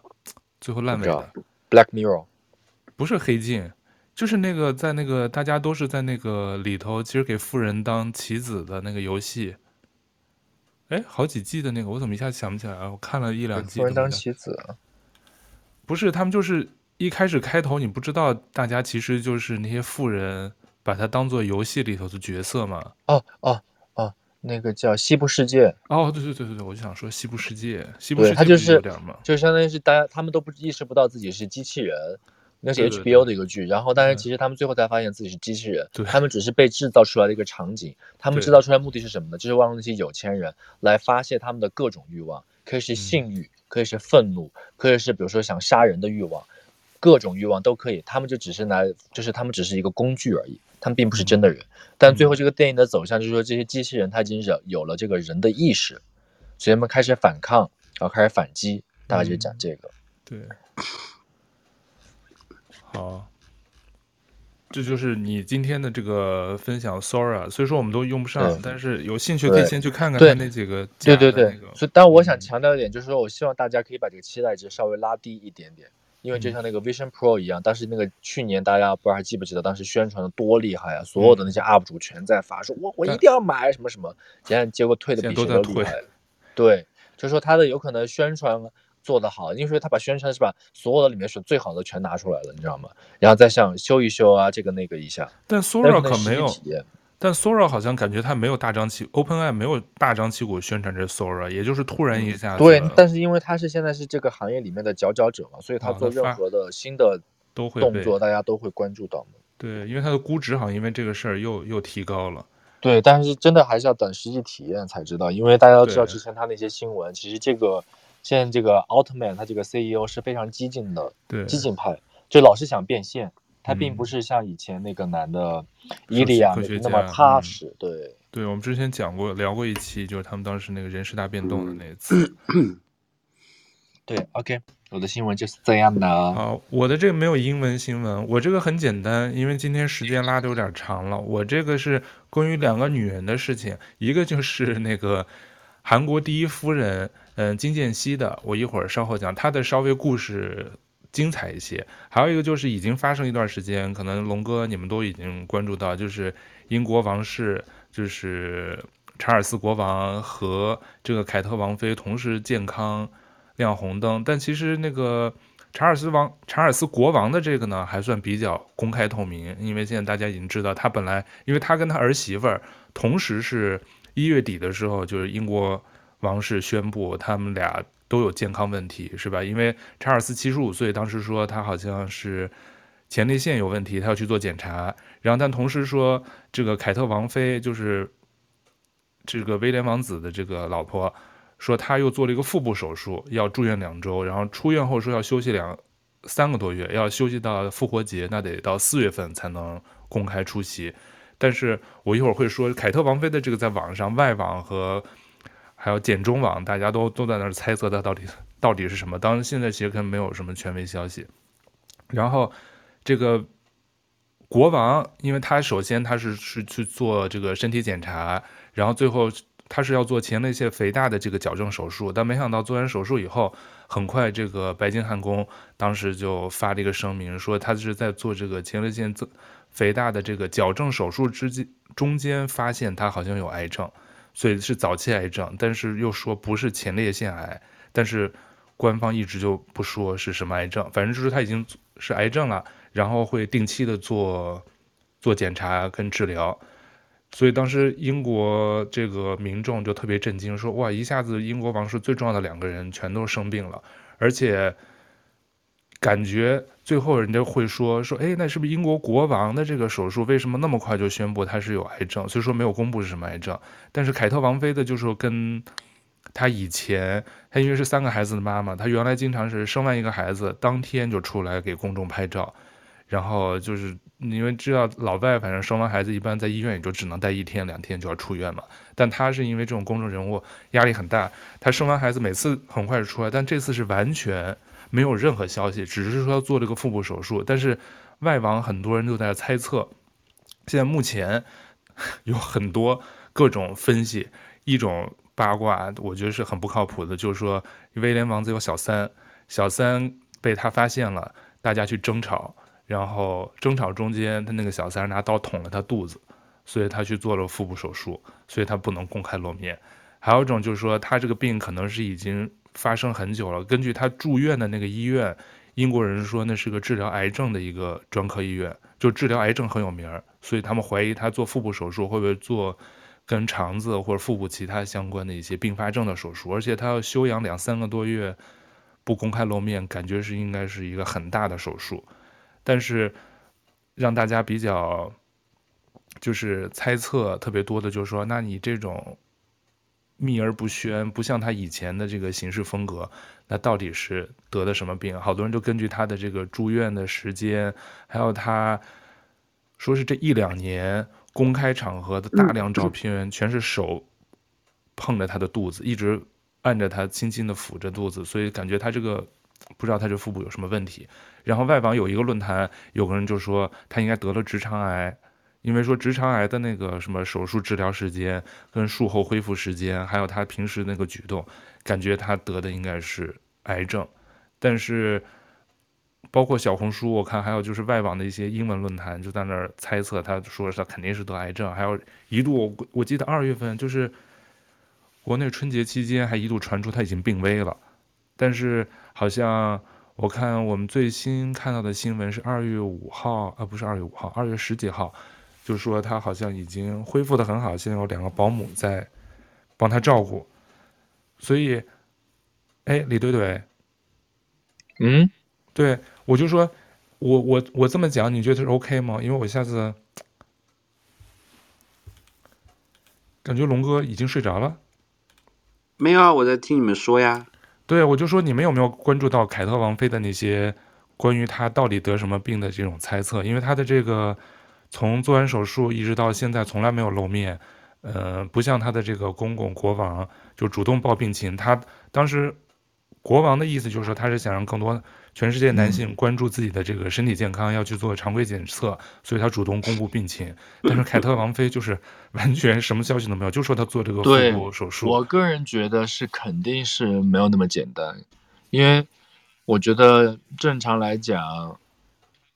最后烂尾的。Black Mirror，不是黑镜，就是那个在那个大家都是在那个里头，其实给富人当棋子的那个游戏。哎，好几季的那个，我怎么一下想不起来啊？我看了一两季。富人当棋子？不是，他们就是一开始开头你不知道，大家其实就是那些富人。把它当做游戏里头的角色嘛？哦哦哦，那个叫《西部世界》。哦，对对对对对，我就想说《西部世界》。西部世界它就是有点嘛，就相当于是大家他们都不意识不到自己是机器人，那是 HBO 的一个剧。然后，但是其实他们最后才发现自己是机器人，对他们只是被制造出来的一个场景。他们制造出来目的是什么呢？就是让那些有钱人来发泄他们的各种欲望，可以是性欲，可以是愤怒，可以是比如说想杀人的欲望。各种欲望都可以，他们就只是拿，就是他们只是一个工具而已，他们并不是真的人。但最后这个电影的走向就是说，这些机器人它已经有有了这个人的意识，所以他们开始反抗，然后开始反击，大概就是讲这个。对，(laughs) 好。这就是你今天的这个分享，Sora，所以说我们都用不上，但是有兴趣可以先去看看他那几个、那个。对对对。所以，但我想强调一点，就是说我希望大家可以把这个期待值稍微拉低一点点，因为就像那个 Vision Pro 一样，当时那个去年大家不知道还记不记得，当时宣传的多厉害啊，所有的那些 UP 主全在发，说我我一定要买什么什么，结结果退的比谁都厉害。对，就是说他的有可能宣传。做得好，因为他把宣传是把所有的里面选最好的全拿出来了，你知道吗？然后再像修一修啊，这个那个一下。但 Sora 可没有，但 Sora 好像感觉他没有大张旗，OpenAI 没有大张旗鼓宣传这 Sora，也就是突然一下、嗯。对，但是因为他是现在是这个行业里面的佼佼者嘛，所以他做任何的新的都会动作，大家都会关注到嘛。对，因为他的估值好像因为这个事儿又又提高了。对，但是真的还是要等实际体验才知道，因为大家都知道之前他那些新闻，其实这个。现在这个奥特曼，他这个 CEO 是非常激进的，对，激进派，就老是想变现。他并不是像以前那个男的伊利亚那么踏实。对，对，我们之前讲过聊过一期，就是他们当时那个人事大变动的那一次。(coughs) 对，OK，我的新闻就是这样的。好，我的这个没有英文新闻，我这个很简单，因为今天时间拉的有点长了。我这个是关于两个女人的事情，一个就是 (laughs) 那个韩国第一夫人。嗯，金建熙的，我一会儿稍后讲，他的稍微故事精彩一些。还有一个就是已经发生一段时间，可能龙哥你们都已经关注到，就是英国王室，就是查尔斯国王和这个凯特王妃同时健康亮红灯。但其实那个查尔斯王、查尔斯国王的这个呢，还算比较公开透明，因为现在大家已经知道，他本来因为他跟他儿媳妇儿同时是一月底的时候，就是英国。王室宣布他们俩都有健康问题，是吧？因为查尔斯七十五岁，当时说他好像是前列腺有问题，他要去做检查。然后但同时说，这个凯特王妃就是这个威廉王子的这个老婆，说他又做了一个腹部手术，要住院两周，然后出院后说要休息两三个多月，要休息到复活节，那得到四月份才能公开出席。但是我一会儿会说，凯特王妃的这个在网上外网和。还有简中网，大家都都在那儿猜测它到底到底是什么。当然，现在其实可能没有什么权威消息。然后，这个国王，因为他首先他是是去做这个身体检查，然后最后他是要做前列腺肥大的这个矫正手术。但没想到做完手术以后，很快这个白金汉宫当时就发了一个声明，说他是在做这个前列腺增肥大的这个矫正手术之间中间发现他好像有癌症。所以是早期癌症，但是又说不是前列腺癌，但是官方一直就不说是什么癌症，反正就是他已经是癌症了，然后会定期的做做检查跟治疗。所以当时英国这个民众就特别震惊，说哇，一下子英国王室最重要的两个人全都生病了，而且。感觉最后人家会说说，哎，那是不是英国国王的这个手术为什么那么快就宣布他是有癌症？所以说没有公布是什么癌症。但是凯特王妃的就说跟她以前，她因为是三个孩子的妈妈，她原来经常是生完一个孩子当天就出来给公众拍照，然后就是因为知道老外反正生完孩子一般在医院也就只能待一天两天就要出院嘛。但她是因为这种公众人物压力很大，她生完孩子每次很快就出来，但这次是完全。没有任何消息，只是说要做这个腹部手术。但是外网很多人都在猜测，现在目前 (laughs) 有很多各种分析。一种八卦，我觉得是很不靠谱的，就是说威廉王子有小三，小三被他发现了，大家去争吵，然后争吵中间他那个小三拿刀捅了他肚子，所以他去做了腹部手术，所以他不能公开露面。还有一种就是说他这个病可能是已经。发生很久了。根据他住院的那个医院，英国人说那是个治疗癌症的一个专科医院，就治疗癌症很有名儿，所以他们怀疑他做腹部手术会不会做跟肠子或者腹部其他相关的一些并发症的手术，而且他要休养两三个多月，不公开露面，感觉是应该是一个很大的手术。但是让大家比较就是猜测特别多的，就是说，那你这种。秘而不宣，不像他以前的这个行事风格。那到底是得的什么病？好多人就根据他的这个住院的时间，还有他说是这一两年公开场合的大量照片，全是手碰着他的肚子，一直按着他，轻轻的抚着肚子，所以感觉他这个不知道他这腹部有什么问题。然后外网有一个论坛，有个人就说他应该得了直肠癌。因为说直肠癌的那个什么手术治疗时间跟术后恢复时间，还有他平时那个举动，感觉他得的应该是癌症。但是包括小红书，我看还有就是外网的一些英文论坛就在那儿猜测，他说他肯定是得癌症。还有一度我记得二月份就是国内春节期间还一度传出他已经病危了，但是好像我看我们最新看到的新闻是二月五号啊，不是二月五号，二月十几号。就说他好像已经恢复的很好，现在有两个保姆在帮他照顾，所以，哎，李怼怼，嗯，对，我就说，我我我这么讲，你觉得是 OK 吗？因为我下次感觉龙哥已经睡着了，没有啊，我在听你们说呀。对，我就说你们有没有关注到凯特王妃的那些关于她到底得什么病的这种猜测？因为她的这个。从做完手术一直到现在，从来没有露面，呃，不像他的这个公公国王就主动报病情。他当时国王的意思就是说，他是想让更多全世界男性关注自己的这个身体健康，要去做常规检测，所以他主动公布病情。但是凯特王妃就是 (laughs) 完全什么消息都没有，就说他做这个腹部手术。我个人觉得是肯定是没有那么简单，因为我觉得正常来讲，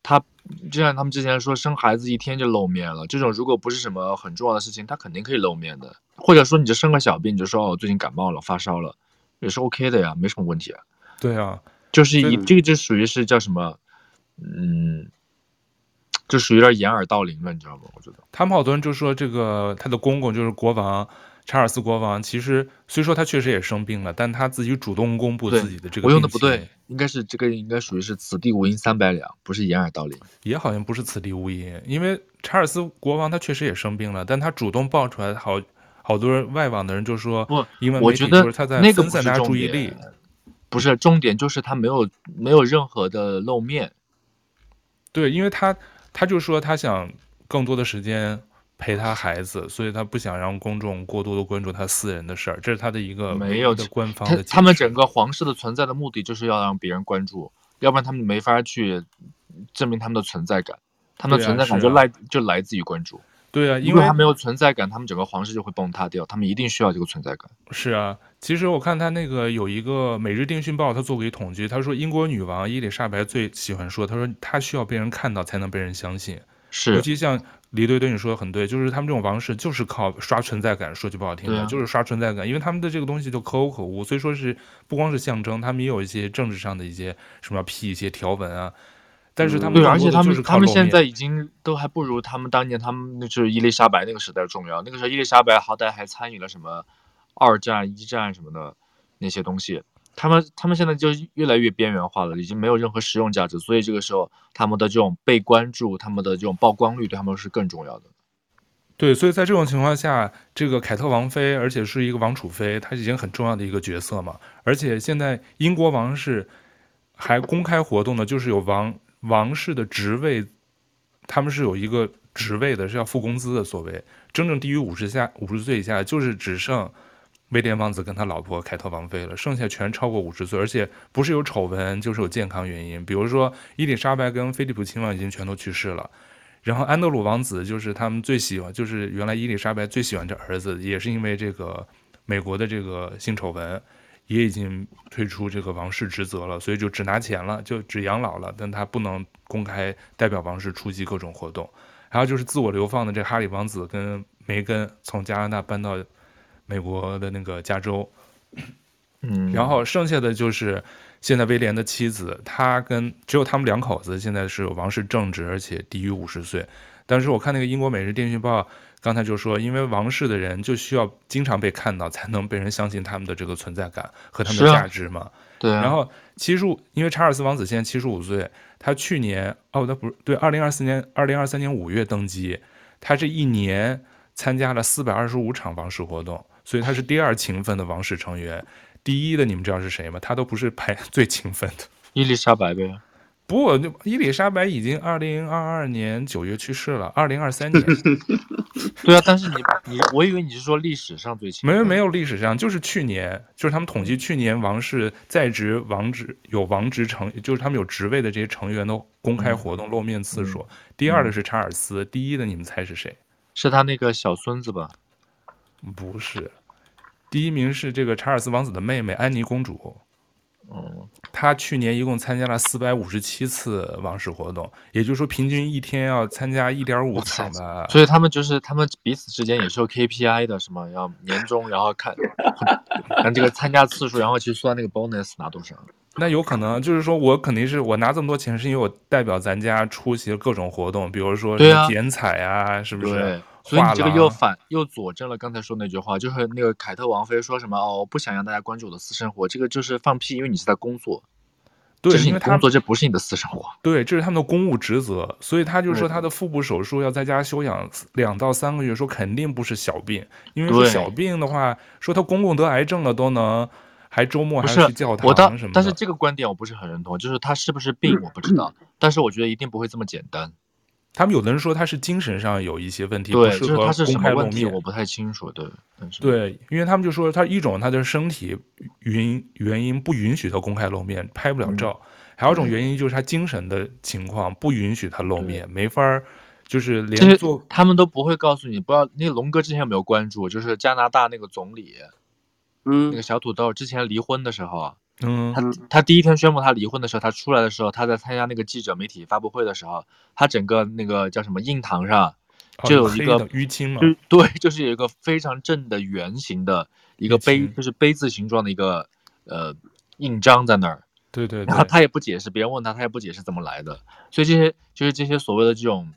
他。就像他们之前说，生孩子一天就露面了，这种如果不是什么很重要的事情，他肯定可以露面的。或者说，你就生个小病，你就说哦，最近感冒了，发烧了，也是 OK 的呀，没什么问题啊。对啊，就是以这个就属于是叫什么，嗯，就属于有点掩耳盗铃了，你知道吗？我觉得他们好多人就说，这个他的公公就是国王。查尔斯国王其实虽说他确实也生病了，但他自己主动公布自己的这个病情。我用的不对，应该是这个应该属于是此地无银三百两，不是掩耳盗铃。也好像不是此地无银，因为查尔斯国王他确实也生病了，但他主动爆出来，好好多人外网的人就说，不，因为我觉得他在分散大家注意力。不是重点，就是他没有没有任何的露面。对，因为他他就说他想更多的时间。陪他孩子，所以他不想让公众过多的关注他私人的事儿，这是他的一个没有的官方的他。他们整个皇室的存在的目的就是要让别人关注，要不然他们没法去证明他们的存在感。他们的存在感就来、啊啊、就来自于关注。对啊，因为，因为他没有存在感，他们整个皇室就会崩塌掉。他们一定需要这个存在感。是啊，其实我看他那个有一个《每日电讯报》，他做过一统计，他说英国女王伊丽莎白最喜欢说，他说她需要被人看到才能被人相信，是尤其像。李队对你说的很对，就是他们这种方式就是靠刷存在感，说句不好听的，啊、就是刷存在感，因为他们的这个东西就可有可无，所以说是不光是象征，他们也有一些政治上的一些什么批一些条文啊。但是他们对，而且他们他们现在已经都还不如他们当年他们那就是伊丽莎白那个时代重要。那个时候伊丽莎白好歹还参与了什么二战、一战什么的那些东西。他们他们现在就越来越边缘化了，已经没有任何实用价值，所以这个时候他们的这种被关注，他们的这种曝光率对他们是更重要的。对，所以在这种情况下，这个凯特王妃，而且是一个王储妃，她已经很重要的一个角色嘛。而且现在英国王室还公开活动的，就是有王王室的职位，他们是有一个职位的，是要付工资的。所谓真正低于五十下五十岁以下，就是只剩。威廉王子跟他老婆凯特王妃了，剩下全超过五十岁，而且不是有丑闻，就是有健康原因。比如说伊丽莎白跟菲利普亲王已经全都去世了，然后安德鲁王子就是他们最喜欢，就是原来伊丽莎白最喜欢这儿子，也是因为这个美国的这个性丑闻，也已经退出这个王室职责了，所以就只拿钱了，就只养老了，但他不能公开代表王室出席各种活动。还有就是自我流放的这哈里王子跟梅根从加拿大搬到。美国的那个加州，嗯，然后剩下的就是现在威廉的妻子，他跟只有他们两口子现在是有王室正职，而且低于五十岁。但是我看那个英国《每日电讯报》刚才就说，因为王室的人就需要经常被看到，才能被人相信他们的这个存在感和他们的价值嘛。对啊。然后七十五，因为查尔斯王子现在七十五岁，他去年哦，他不是对，二零二四年二零二三年五月登基，他这一年参加了四百二十五场王室活动。所以他是第二勤奋的王室成员。第一的你们知道是谁吗？他都不是排 (laughs) 最勤奋的，伊丽莎白呗。不，伊丽莎白已经二零二二年九月去世了，二零二三年。(laughs) 对啊，但是你你，我以为你是说历史上最勤奋。没有没有，历史上就是去年，就是他们统计去年王室在职王职有王职成，就是他们有职位的这些成员的公开活动露面次数。嗯、第二的是查尔斯，嗯、第一的你们猜是谁？是他那个小孙子吧？不是，第一名是这个查尔斯王子的妹妹安妮公主。嗯，她去年一共参加了四百五十七次王室活动，也就是说平均一天要参加一点五场的。所以他们就是他们彼此之间也是有 KPI 的，是吗？要年终，然后看 (laughs) 看这个参加次数，然后去算那个 bonus 拿多少。那有可能就是说我肯定是我拿这么多钱，是因为我代表咱家出席各种活动，比如说什么剪彩啊，是不是？所以你这个又反又佐证了刚才说那句话，就是那个凯特王妃说什么哦，我不想让大家关注我的私生活，这个就是放屁，因为你是在工作，对，这是你的工作，这不是你的私生活，对，这是他们的公务职责，所以他就说他的腹部手术要在家休养两到三个月，说肯定不是小病，因为说小病的话，说他公公得癌症了都能还周末还去教堂什么的，但是这个观点我不是很认同，就是他是不是病我不知道，但是我觉得一定不会这么简单。他们有的人说他是精神上有一些问题，对，不适合公开露面，我不太清楚。对，对，因为他们就说他一种他的身体原原因不允许他公开露面，拍不了照；嗯、还有一种原因就是他精神的情况不允许他露面，没法就是连做他们都不会告诉你。不知道那个龙哥之前有没有关注？就是加拿大那个总理，嗯，那个小土豆之前离婚的时候。嗯，他他第一天宣布他离婚的时候，他出来的时候，他在参加那个记者媒体发布会的时候，他整个那个叫什么印堂上，就有一个淤青嘛，对，就是有一个非常正的圆形的一个杯，就是杯字形状的一个呃印章在那儿。对对，然后他也不解释，别人问他，他也不解释怎么来的。所以这些就是这些所谓的这种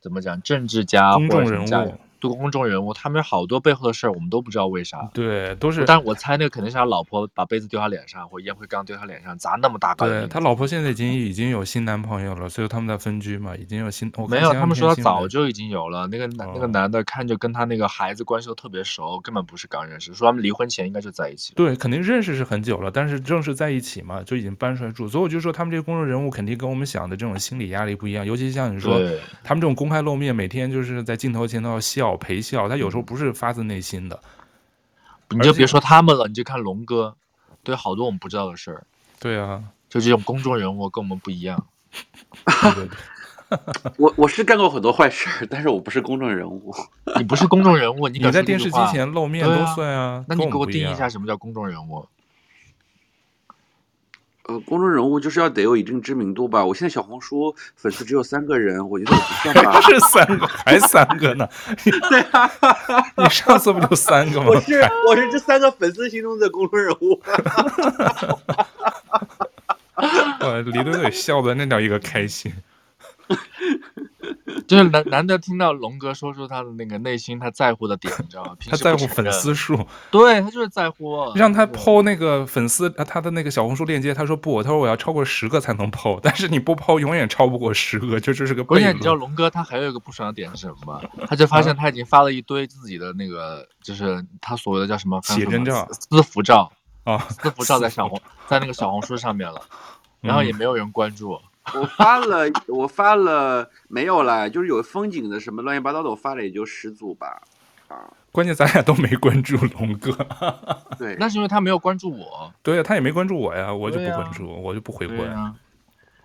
怎么讲，政治家、公众人物。多公众人物，他们有好多背后的事儿，我们都不知道为啥。对，都是。但我猜那个肯定是他老婆把杯子丢他脸上，或烟灰缸丢他脸上，砸那么大个。对，他老婆现在已经已经有新男朋友了，所以他们在分居嘛，已经有新。没有，他们说他早就已经有了。那个男、哦、那个男的看着跟他那个孩子关系都特别熟，根本不是刚认识。说他们离婚前应该就在一起。对，肯定认识是很久了，但是正式在一起嘛，就已经搬出来住。所以我就说他们这些公众人物肯定跟我们想的这种心理压力不一样，尤其像你说，他们这种公开露面，每天就是在镜头前都要笑陪笑，他有。时候不是发自内心的，你就别说他们了，你就看龙哥，对好多我们不知道的事儿。对啊，就这种公众人物跟我们不一样。对对对，我我是干过很多坏事，但是我不是公众人物。你不是公众人物，你你在电视机前露面都算。啊那你给我定义一下什么叫公众人物？呃，公众人物就是要得有一定知名度吧。我现在小红书粉丝只有三个人，我觉得我不算吧。不 (laughs) 是三个，还三个呢？对啊，你上次不就三个吗？我是我是这三个粉丝心中的公众人物。(laughs) 我李队队笑的那叫一个开心。(laughs) 就是难难得听到龙哥说出他的那个内心他在乎的点，你知道吗？(laughs) 他在乎粉丝数，对他就是在乎。让他 po 那个粉丝他的那个小红书链接，他说不，他说我要超过十个才能 po，但是你不 po 永远超不过十个，就这是个。关键你知道龙哥他还有一个不爽的点是什么吗？他就发现他已经发了一堆自己的那个，就是他所谓的叫什么写真照、私服照啊，私服照在小红在那个小红书上面了，然后也没有人关注。我发了，我发了没有了，就是有风景的什么乱七八糟的，我发了也就十组吧。啊，关键咱俩都没关注龙哥。对，(laughs) 那是因为他没有关注我。对呀，他也没关注我呀，我就不关注，啊、我就不回关。啊，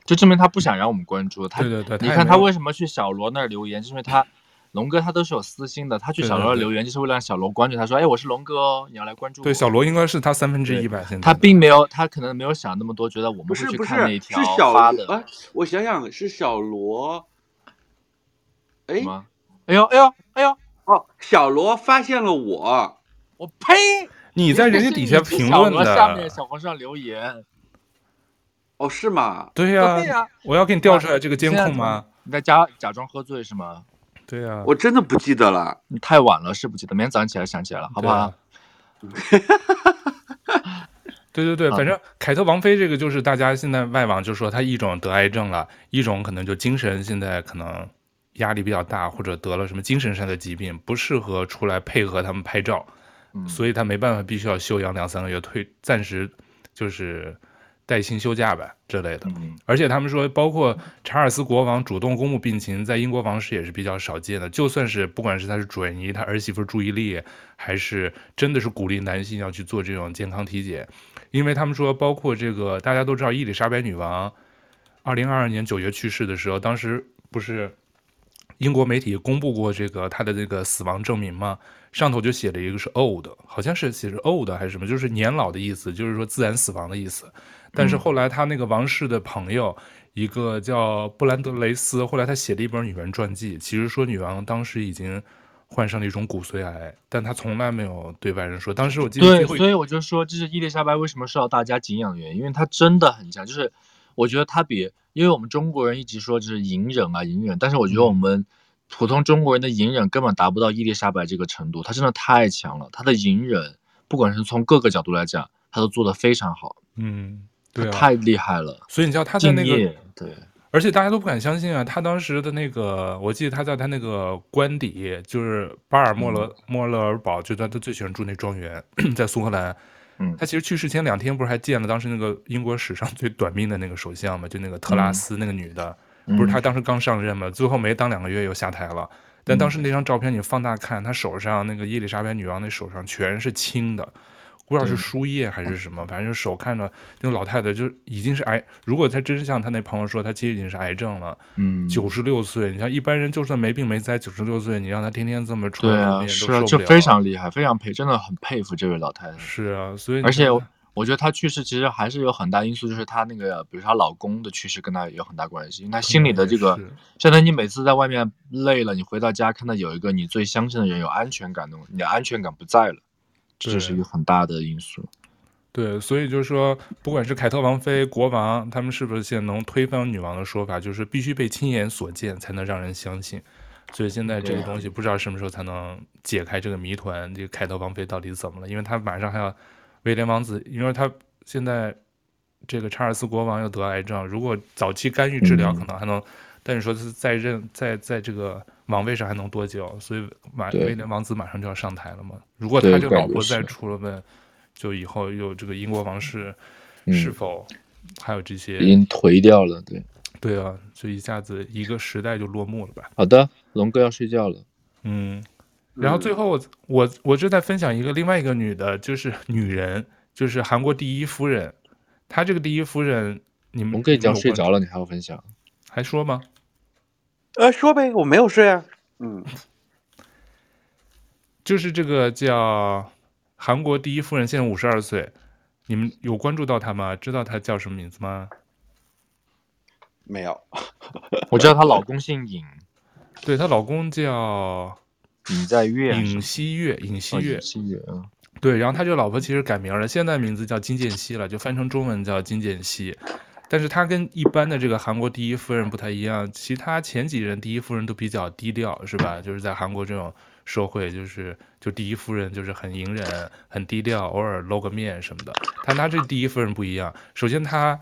就证明他不想让我们关注他。对对对，你看他为什么去小罗那儿留言，是因为他。龙哥他都是有私心的，他去小罗留言就是为了让小罗关注他，说：“哎，我是龙哥哦，你要来关注我。”对，小罗应该是他三分之一吧。现在他并没有，他可能没有想那么多，觉得我们会去看那一条发的。啊，我想想是小罗。哎，哎呦哎呦哎呦！哦，小罗发现了我，我呸！你在人家底下评论的，下面小红书上留言。哦，是吗？对呀，我要给你调出来这个监控吗？你在假假装喝醉是吗？对呀，我真的不记得了。你太晚了，是不记得。明天早上起来想起来了，好不好？对 (laughs) 对对，反正凯特王妃这个就是大家现在外网就说她一种得癌症了，一种可能就精神现在可能压力比较大，或者得了什么精神上的疾病，不适合出来配合他们拍照。嗯，所以她没办法，必须要休养两三个月，退暂时就是带薪休假呗之类的。嗯，而且他们说，包括查尔斯国王主动公布病情，在英国王室也是比较少见的。就算是不管是他是转移，他儿媳妇注意力，还是真的是鼓励男性要去做这种健康体检，因为他们说，包括这个大家都知道伊丽莎白女王，二零二二年九月去世的时候，当时不是。英国媒体公布过这个他的这个死亡证明吗，上头就写了一个是 old，好像是写着 old 还是什么，就是年老的意思，就是说自然死亡的意思。但是后来他那个王室的朋友，一个叫布兰德雷斯，后来他写了一本女人传记，其实说女王当时已经患上了一种骨髓癌，但他从来没有对外人说。当时我记得对，所以我就说这是伊丽莎白为什么受到大家敬仰的原因，因为她真的很强，就是我觉得她比。因为我们中国人一直说就是隐忍啊隐忍，但是我觉得我们普通中国人的隐忍根本达不到伊丽莎白这个程度，她真的太强了，她的隐忍不管是从各个角度来讲，她都做得非常好。嗯，对啊，太厉害了。所以你知道他在那个对，而且大家都不敢相信啊，他当时的那个，我记得他在他那个官邸，就是巴尔莫勒、嗯、莫勒尔堡，就他他最喜欢住那庄园，(clears throat) 在苏格兰。嗯，他其实去世前两天不是还见了当时那个英国史上最短命的那个首相嘛？就那个特拉斯那个女的，嗯、不是他当时刚上任嘛？最后没当两个月又下台了。但当时那张照片你放大看，他手上那个伊丽莎白女王那手上全是青的。不知道是输液还是什么，反正手看着那个老太太就已经是癌。如果她真像她那朋友说，她其实已经是癌症了。嗯，九十六岁，你像一般人就算没病没灾，九十六岁你让她天天这么出来，对啊，是啊，就非常厉害，非常佩，真的很佩服这位老太太。是啊，所以而且我觉得她去世其实还是有很大因素，就是她那个，比如她老公的去世跟她有很大关系，因为她心里的这个，相当于你每次在外面累了，你回到家看到有一个你最相信的人有安全感的，你的安全感不在了。这是一个很大的因素，对，所以就是说，不管是凯特王妃、国王，他们是不是现在能推翻女王的说法，就是必须被亲眼所见才能让人相信。所以现在这个东西不知道什么时候才能解开这个谜团，这个凯特王妃到底怎么了？因为他马上还要威廉王子，因为他现在这个查尔斯国王又得癌症，如果早期干预治疗，可能还能。嗯但是说是在任在在这个王位上还能多久？所以马威廉王子马上就要上台了嘛。如果他这个老婆再出了问，就以后有这个英国王室是否还有这些？已经颓掉了，对。对啊，就一下子一个时代就落幕了吧。好的，龙哥要睡觉了。嗯，然后最后我我我就在分享一个另外一个女的，就是女人，就是韩国第一夫人。她这个第一夫人，你们龙哥已经睡着了，你还要分享？还说吗？呃，说呗，我没有睡啊。嗯，就是这个叫韩国第一夫人，现在五十二岁，你们有关注到她吗？知道她叫什么名字吗？没有，我知道她老公姓尹，对，她老公叫尹在月，尹锡月，尹锡月，锡月啊，对，然后他这个老婆其实改名了，现在名字叫金建熙了，就翻成中文叫金建熙。但是她跟一般的这个韩国第一夫人不太一样，其他前几任第一夫人都比较低调，是吧？(laughs) 就是在韩国这种社会，就是就第一夫人就是很隐忍、很低调，偶尔露个面什么的。但她这第一夫人不一样，首先她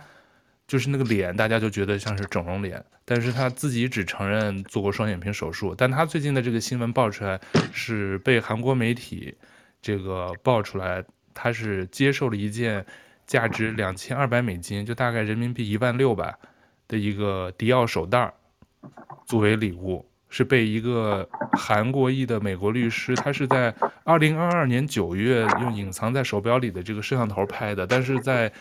就是那个脸，大家就觉得像是整容脸，但是她自己只承认做过双眼皮手术。但她最近的这个新闻爆出来，是被韩国媒体这个爆出来，她是接受了一件。价值两千二百美金，就大概人民币一万六吧的一个迪奥手袋，作为礼物，是被一个韩国裔的美国律师，他是在二零二二年九月用隐藏在手表里的这个摄像头拍的，但是在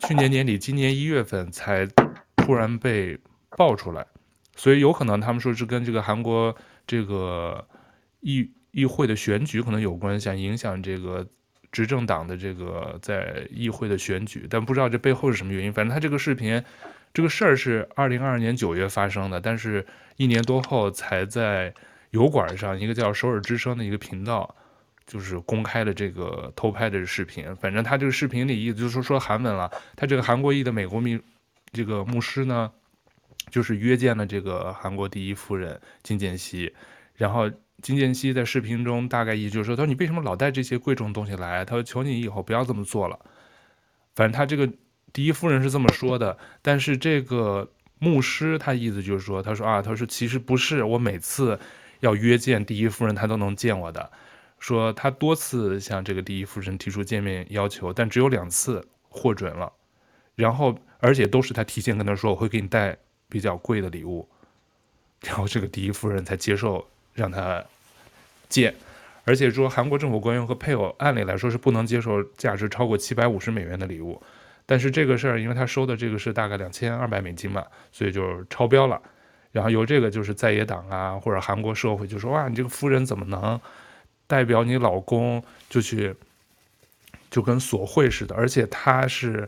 去年年底、今年一月份才突然被爆出来，所以有可能他们说是跟这个韩国这个议议会的选举可能有关，想影响这个。执政党的这个在议会的选举，但不知道这背后是什么原因。反正他这个视频，这个事儿是二零二二年九月发生的，但是一年多后才在油管上一个叫首尔之声的一个频道，就是公开了这个偷拍的视频。反正他这个视频里意思就是说韩文了。他这个韩国裔的美国秘这个牧师呢，就是约见了这个韩国第一夫人金建熙，然后。金建熙在视频中大概意思就是说：“他说你为什么老带这些贵重东西来？他说求你以后不要这么做了。反正他这个第一夫人是这么说的，但是这个牧师他意思就是说，他说啊，他说其实不是，我每次要约见第一夫人，他都能见我的。说他多次向这个第一夫人提出见面要求，但只有两次获准了，然后而且都是他提前跟他说我会给你带比较贵的礼物，然后这个第一夫人才接受让他借，而且说韩国政府官员和配偶按理来说是不能接受价值超过七百五十美元的礼物，但是这个事儿因为他收的这个是大概两千二百美金嘛，所以就超标了，然后由这个就是在野党啊或者韩国社会就说哇你这个夫人怎么能？代表你老公就去，就跟索贿似的，而且他是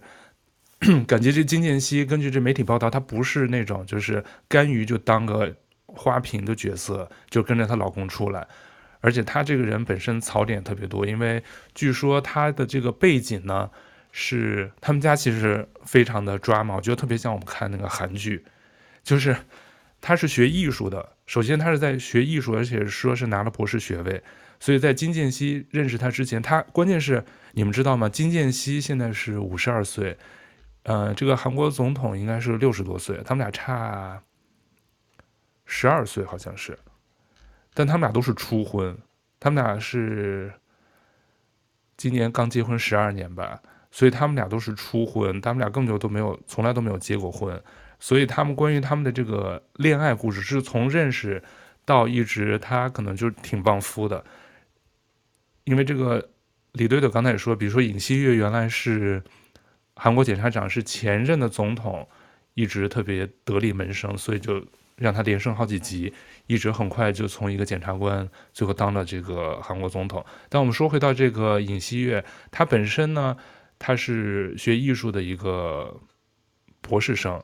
(coughs) 感觉这金建熙根据这媒体报道，他不是那种就是甘于就当个花瓶的角色，就跟着她老公出来，而且他这个人本身槽点特别多，因为据说他的这个背景呢是他们家其实非常的 drama，我觉得特别像我们看那个韩剧，就是他是学艺术的，首先他是在学艺术，而且说是拿了博士学位。所以在金建熙认识他之前，他关键是你们知道吗？金建熙现在是五十二岁，呃，这个韩国总统应该是六十多岁，他们俩差十二岁好像是，但他们俩都是初婚，他们俩是今年刚结婚十二年吧，所以他们俩都是初婚，他们俩根本就都没有，从来都没有结过婚，所以他们关于他们的这个恋爱故事是从认识到一直，他可能就挺旺夫的。因为这个李队队刚才也说，比如说尹锡悦原来是韩国检察长，是前任的总统，一直特别得力门生，所以就让他连升好几级，一直很快就从一个检察官最后当了这个韩国总统。但我们说回到这个尹锡悦，他本身呢，他是学艺术的一个博士生，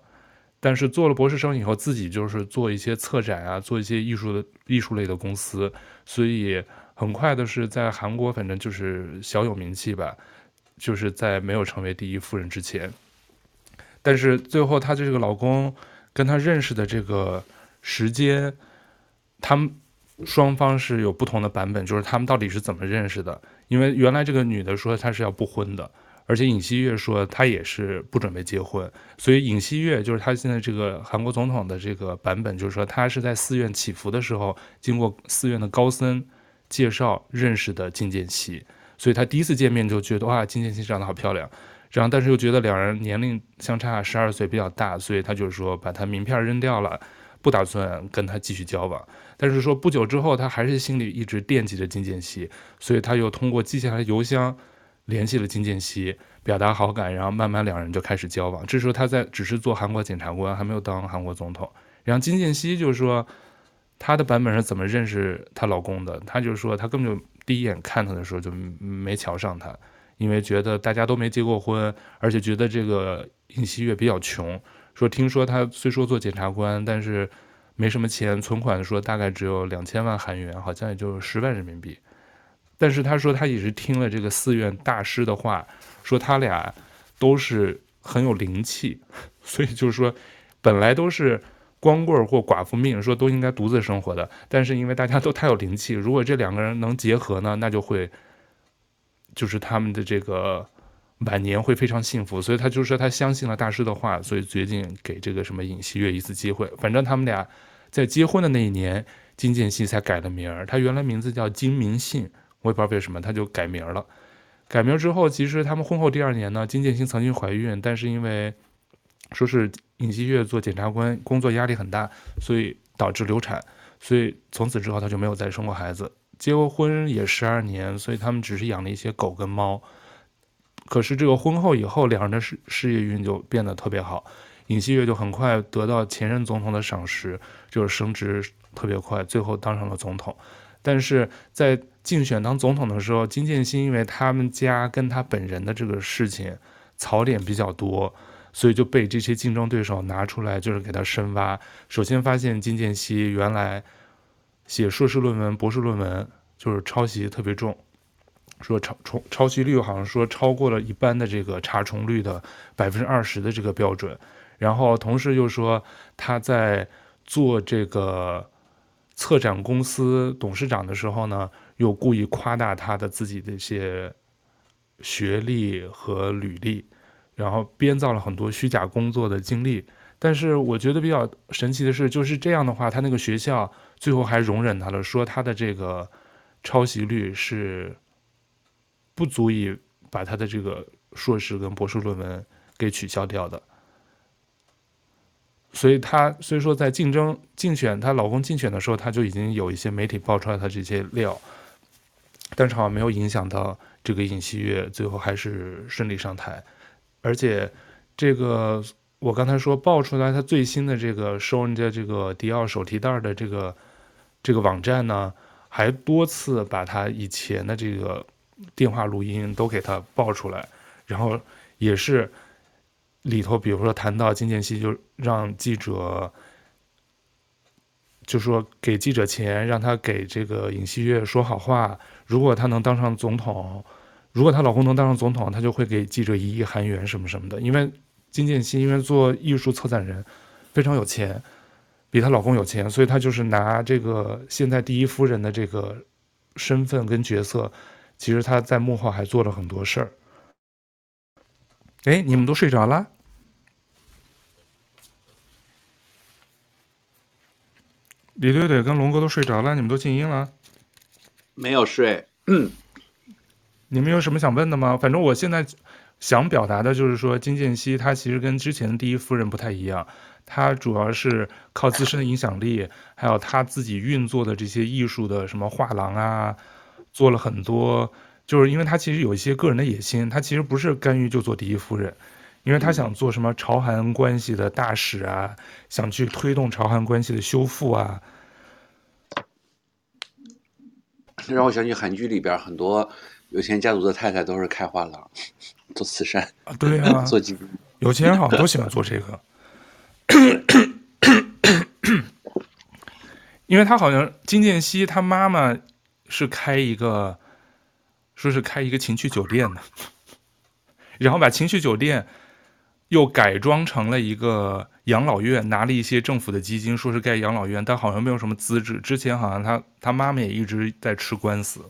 但是做了博士生以后，自己就是做一些策展啊，做一些艺术的艺术类的公司，所以。很快的是在韩国，反正就是小有名气吧，就是在没有成为第一夫人之前。但是最后，她这个老公跟她认识的这个时间，他们双方是有不同的版本，就是他们到底是怎么认识的？因为原来这个女的说她是要不婚的，而且尹锡悦说他也是不准备结婚，所以尹锡悦就是他现在这个韩国总统的这个版本，就是说他是在寺院祈福的时候，经过寺院的高僧。介绍认识的金建熙，所以他第一次见面就觉得哇，金建熙长得好漂亮，然后但是又觉得两人年龄相差十二岁比较大，所以他就是说把他名片扔掉了，不打算跟他继续交往。但是说不久之后，他还是心里一直惦记着金建熙，所以他又通过寄下来邮箱联系了金建熙，表达好感，然后慢慢两人就开始交往。这时候他在只是做韩国检察官，还没有当韩国总统。然后金建熙就是说。他的版本是怎么认识她老公的？她就说，她根本就第一眼看他的时候就没瞧上他，因为觉得大家都没结过婚，而且觉得这个尹锡悦比较穷。说听说他虽说做检察官，但是没什么钱，存款说大概只有两千万韩元，好像也就十万人民币。但是他说他也是听了这个寺院大师的话，说他俩都是很有灵气，(laughs) 所以就是说本来都是。光棍或寡妇命，说都应该独自生活的，但是因为大家都太有灵气，如果这两个人能结合呢，那就会，就是他们的这个晚年会非常幸福。所以他就说他相信了大师的话，所以决定给这个什么尹锡悦一次机会。反正他们俩在结婚的那一年，金建熙才改了名儿，他原来名字叫金明信，我也不知道为什么他就改名了。改名之后，其实他们婚后第二年呢，金建熙曾经怀孕，但是因为说是。尹锡悦做检察官，工作压力很大，所以导致流产，所以从此之后他就没有再生过孩子。结过婚也十二年，所以他们只是养了一些狗跟猫。可是这个婚后以后，两人的事事业运就变得特别好。尹锡悦就很快得到前任总统的赏识，就是升职特别快，最后当上了总统。但是在竞选当总统的时候，金建熙因为他们家跟他本人的这个事情槽点比较多。所以就被这些竞争对手拿出来，就是给他深挖。首先发现金建熙原来写硕士论文、博士论文就是抄袭特别重，说抄抄抄袭率好像说超过了一般的这个查重率的百分之二十的这个标准。然后同时又说他在做这个策展公司董事长的时候呢，又故意夸大他的自己的一些学历和履历。然后编造了很多虚假工作的经历，但是我觉得比较神奇的是，就是这样的话，他那个学校最后还容忍他了，说他的这个抄袭率是不足以把他的这个硕士跟博士论文给取消掉的。所以她虽说在竞争竞选，她老公竞选的时候，她就已经有一些媒体爆出来她这些料，但是好像没有影响到这个尹锡悦最后还是顺利上台，而且这个我刚才说爆出来她最新的这个收人家这个迪奥手提袋的这个这个网站呢，还多次把她以前的这个电话录音都给她爆出来，然后也是。里头，比如说谈到金建希，就让记者，就说给记者钱，让他给这个尹锡悦说好话。如果他能当上总统，如果她老公能当上总统，他就会给记者一亿韩元什么什么的。因为金建希因为做艺术策展人，非常有钱，比她老公有钱，所以她就是拿这个现在第一夫人的这个身份跟角色，其实他在幕后还做了很多事儿。哎，你们都睡着了？李队队跟龙哥都睡着了，你们都静音了？没有睡。(clears throat) 你们有什么想问的吗？反正我现在想表达的就是说，金建熙他其实跟之前的第一夫人不太一样，他主要是靠自身的影响力，还有他自己运作的这些艺术的什么画廊啊，做了很多。就是因为他其实有一些个人的野心，他其实不是甘于就做第一夫人，因为他想做什么朝韩关系的大使啊，想去推动朝韩关系的修复啊。让我想起韩剧里边很多有钱家族的太太都是开画廊、做慈善啊，对啊，做基金。有钱人好像都喜欢做这个，(coughs) 因为他好像金建熙他妈妈是开一个。说是开一个情趣酒店的，(laughs) 然后把情趣酒店又改装成了一个养老院，拿了一些政府的基金，说是盖养老院，但好像没有什么资质。之前好像他他妈妈也一直在吃官司，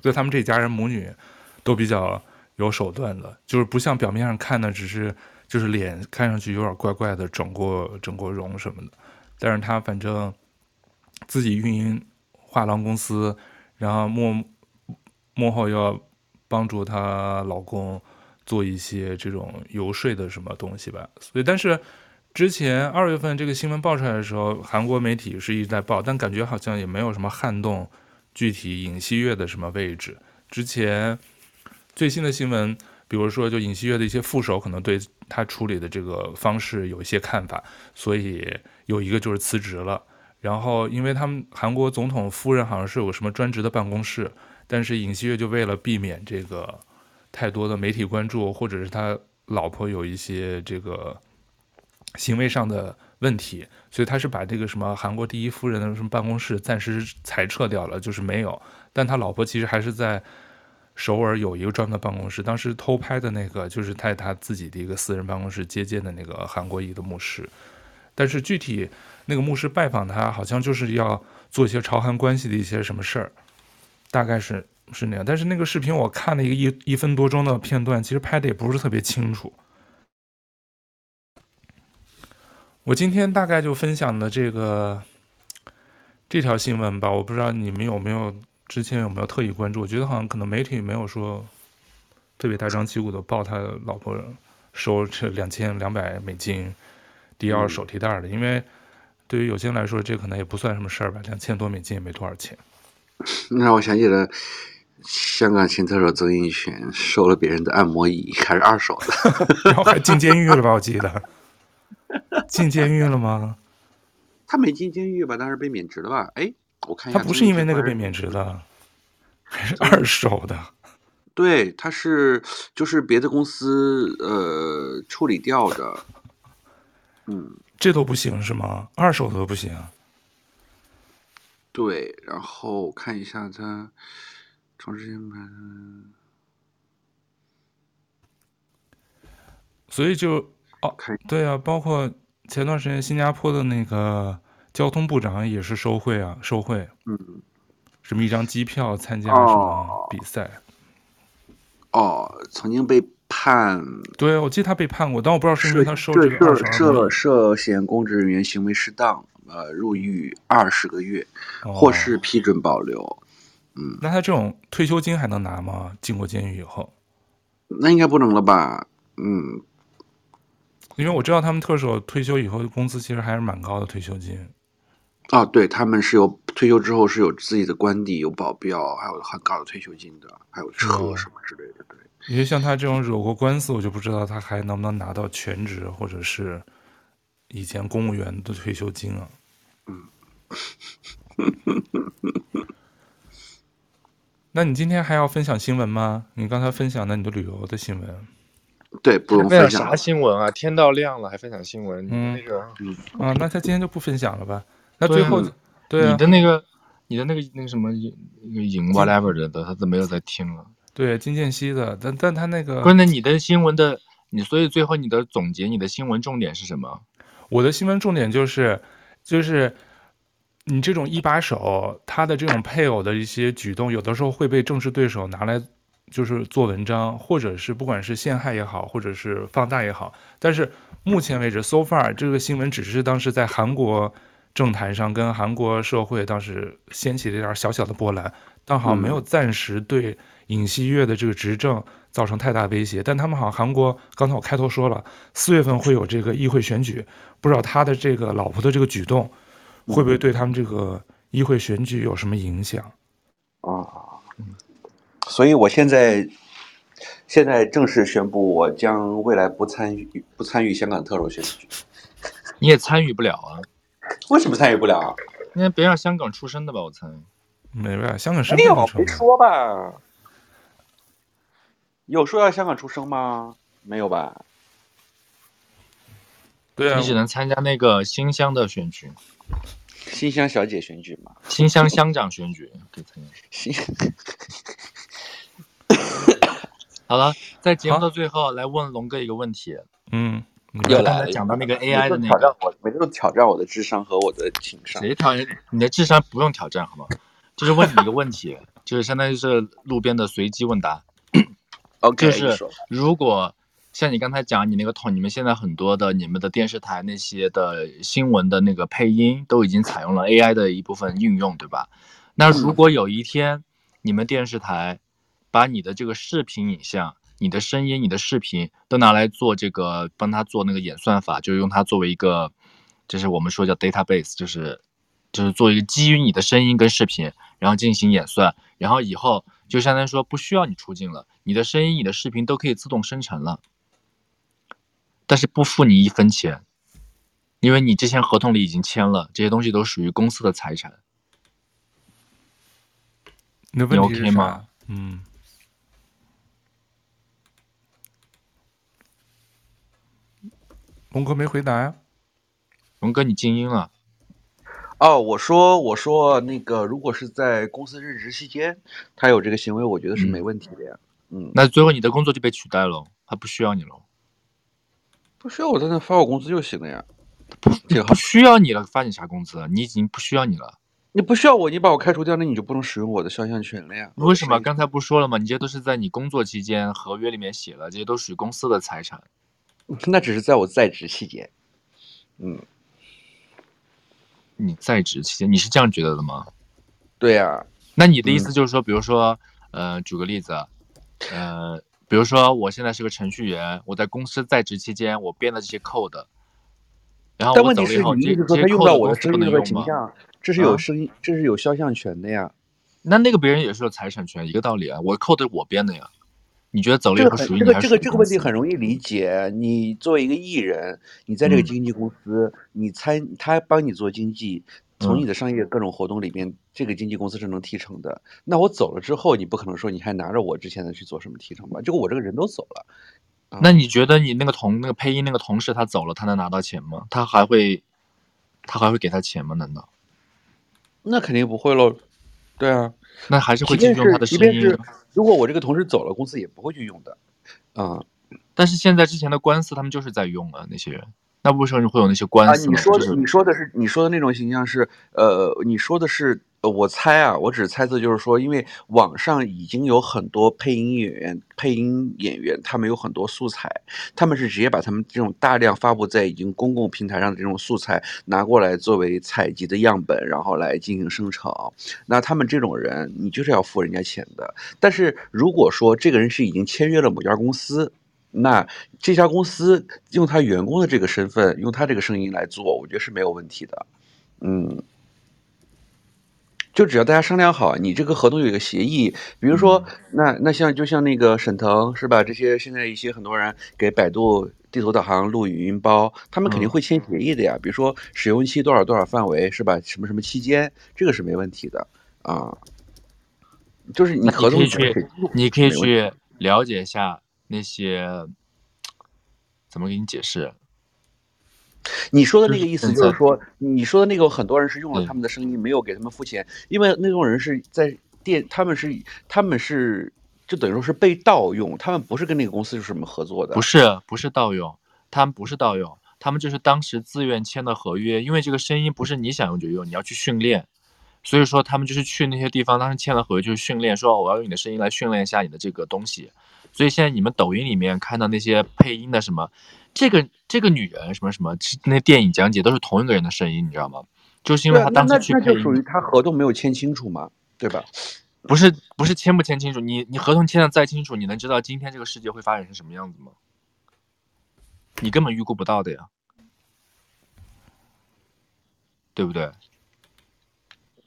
所以他们这家人母女都比较有手段的，就是不像表面上看的，只是就是脸看上去有点怪怪的，整过整过容什么的。但是他反正自己运营画廊公司，然后幕。幕后要帮助她老公做一些这种游说的什么东西吧，所以但是之前二月份这个新闻爆出来的时候，韩国媒体是一直在报，但感觉好像也没有什么撼动具体尹锡悦的什么位置。之前最新的新闻，比如说就尹锡悦的一些副手可能对他处理的这个方式有一些看法，所以有一个就是辞职了。然后因为他们韩国总统夫人好像是有什么专职的办公室。但是尹锡悦就为了避免这个太多的媒体关注，或者是他老婆有一些这个行为上的问题，所以他是把这个什么韩国第一夫人的什么办公室暂时裁撤掉了，就是没有。但他老婆其实还是在首尔有一个专门的办公室，当时偷拍的那个就是在他自己的一个私人办公室接见的那个韩国裔的牧师。但是具体那个牧师拜访他，好像就是要做一些朝韩关系的一些什么事儿。大概是是那样，但是那个视频我看了一个一一分多钟的片段，其实拍的也不是特别清楚。我今天大概就分享的这个这条新闻吧，我不知道你们有没有之前有没有特意关注？我觉得好像可能媒体没有说特别大张旗鼓的报他老婆收这两千两百美金迪奥手提袋的，因为对于有些人来说，这可能也不算什么事儿吧，两千多美金也没多少钱。(laughs) 让我想起了香港前特首曾荫权收了别人的按摩椅，(laughs) 还是二手的，(laughs) 然后还进监狱了吧？我记得进监狱了吗？他没进监狱吧？当时被免职了吧？哎，我看一下，他不是因为那个被免职的，还是二手的？对，他是就是别的公司呃处理掉的。嗯，这都不行是吗？二手的都不行。对，然后我看一下他长时间买，所以就哦，对啊，包括前段时间新加坡的那个交通部长也是受贿啊，受贿，嗯，什么一张机票参加什么比赛，哦，哦，曾经被判，对，我记得他被判过，但我不知道是因为他收这个涉涉涉嫌公职人员行为失当。呃，入狱二十个月，或是批准保留。嗯，那他这种退休金还能拿吗？进过监狱以后？那应该不能了吧？嗯，因为我知道他们特首退休以后的工资其实还是蛮高的，退休金。哦，对，他们是有退休之后是有自己的官邸、有保镖，还有很高的退休金的，还有车什么之类的。对，因为像他这种惹过官司，我就不知道他还能不能拿到全职或者是以前公务员的退休金啊。嗯。那你今天还要分享新闻吗？你刚才分享的你的旅游的新闻。对，不用分享啥新闻啊？天到亮了还分享新闻？嗯，那个，嗯啊，那他今天就不分享了吧？那最后，对，对啊，你的那个，你的那个那个什么那个影 whatever 的，他都没有在听了。对，金建熙的，但但他那个，关键你的新闻的，你所以最后你的总结，你的新闻重点是什么？我的新闻重点就是，就是你这种一把手，他的这种配偶的一些举动，有的时候会被政治对手拿来。就是做文章，或者是不管是陷害也好，或者是放大也好，但是目前为止，so far 这个新闻只是当时在韩国政坛上跟韩国社会当时掀起了一点小小的波澜，但好像没有暂时对尹锡悦的这个执政造成太大威胁。但他们好像韩国刚才我开头说了，四月份会有这个议会选举，不知道他的这个老婆的这个举动会不会对他们这个议会选举有什么影响？啊。嗯所以，我现在现在正式宣布，我将未来不参与不参与香港特首选举。你也参与不了啊？为什么参与不了啊？因为别让香港出生的吧？我猜。没办法，香港是没有，没说吧？有说要香港出生吗？没有吧？对啊，你只能参加那个新乡的选举，新乡小姐选举嘛？新乡乡长选举可以参加。新。(laughs) 好了，在节目的最后来问龙哥一个问题。嗯，又来讲到那个 AI 的那个，挑战我，每次都挑战我的智商和我的情商。谁挑战？你的智商不用挑战，好吗？就是问你一个问题，(laughs) 就是相当于是路边的随机问答。OK，就是如果像你刚才讲，你那个桶你们现在很多的你们的电视台那些的新闻的那个配音都已经采用了 AI 的一部分应用，对吧？那如果有一天你们电视台把你的这个视频影像、你的声音、你的视频都拿来做这个，帮他做那个演算法，就是用它作为一个，就是我们说叫 database，就是就是做一个基于你的声音跟视频，然后进行演算，然后以后就相当于说不需要你出镜了，你的声音、你的视频都可以自动生成了，但是不付你一分钱，因为你之前合同里已经签了，这些东西都属于公司的财产。你 OK 吗？嗯。龙哥没回答呀，龙哥你静音了。哦，我说我说那个，如果是在公司任职期间，他有这个行为，我觉得是没问题的呀。嗯，嗯，那最后你的工作就被取代了，他不需要你了。不需要我在那发我工资就行了呀。不，不需要你了，发你啥工资？你已经不需要你了。你不需要我，你把我开除掉，那你就不能使用我的肖像权了呀。为什么？刚才不说了吗？你这些都是在你工作期间合约里面写了，这些都属于公司的财产。(laughs) 那只是在我在职期间，嗯，你在职期间你是这样觉得的吗？对呀、啊，那你的意思就是说，嗯、比如说，呃，举个例子，呃，比如说我现在是个程序员，我在公司在职期间我编的这些 code，然后我走了以后，这这些 code 公司不能用吗？这是有声音，啊、这是有肖像权的呀。那那个别人也是有财产权，一个道理啊。我 code 我编的呀。你觉得走了以后属于？这个这个这个问题很容易理解。你作为一个艺人，你在这个经纪公司，嗯、你参他帮你做经纪，从你的商业各种活动里面，嗯、这个经纪公司是能提成的。那我走了之后，你不可能说你还拿着我之前的去做什么提成吧？就我这个人都走了。嗯、那你觉得你那个同那个配音那个同事他走了，他能拿到钱吗？他还会他还会给他钱吗？难道？那肯定不会喽。对啊，那还是会继续用他的声音。如果我这个同事走了，公司也不会去用的，啊、嗯。但是现在之前的官司，他们就是在用啊，那些人，那为什么会有那些官司？啊，你说的，你说的是，你说的那种形象是，呃，你说的是呃，我猜啊，我只是猜测，就是说，因为网上已经有很多配音演员、配音演员，他们有很多素材，他们是直接把他们这种大量发布在已经公共平台上的这种素材拿过来作为采集的样本，然后来进行生成。那他们这种人，你就是要付人家钱的。但是如果说这个人是已经签约了某家公司，那这家公司用他员工的这个身份，用他这个声音来做，我觉得是没有问题的。嗯。就只要大家商量好，你这个合同有一个协议，比如说，那那像就像那个沈腾是吧？这些现在一些很多人给百度地图导航录语音包，他们肯定会签协议的呀。比如说使用期多少多少范围是吧？什么什么期间，这个是没问题的啊。就是你合同你可以去，你可以去了解一下那些，怎么给你解释？你说的那个意思就是说，你说的那个很多人是用了他们的声音，没有给他们付钱，因为那种人是在电，他们是他们是就等于说是被盗用，他们不是跟那个公司是什么合作的？不是，不是盗用，他们不是盗用，他们就是当时自愿签的合约，因为这个声音不是你想用就用，你要去训练，所以说他们就是去那些地方，当时签了合约就是训练，说我要用你的声音来训练一下你的这个东西，所以现在你们抖音里面看到那些配音的什么。这个这个女人什么什么，那电影讲解都是同一个人的声音，你知道吗？就是因为他当时去配音，那就属于他合同没有签清楚嘛，对吧？不是不是签不签清楚，你你合同签的再清楚，你能知道今天这个世界会发展成什么样子吗？你根本预估不到的呀，对不对？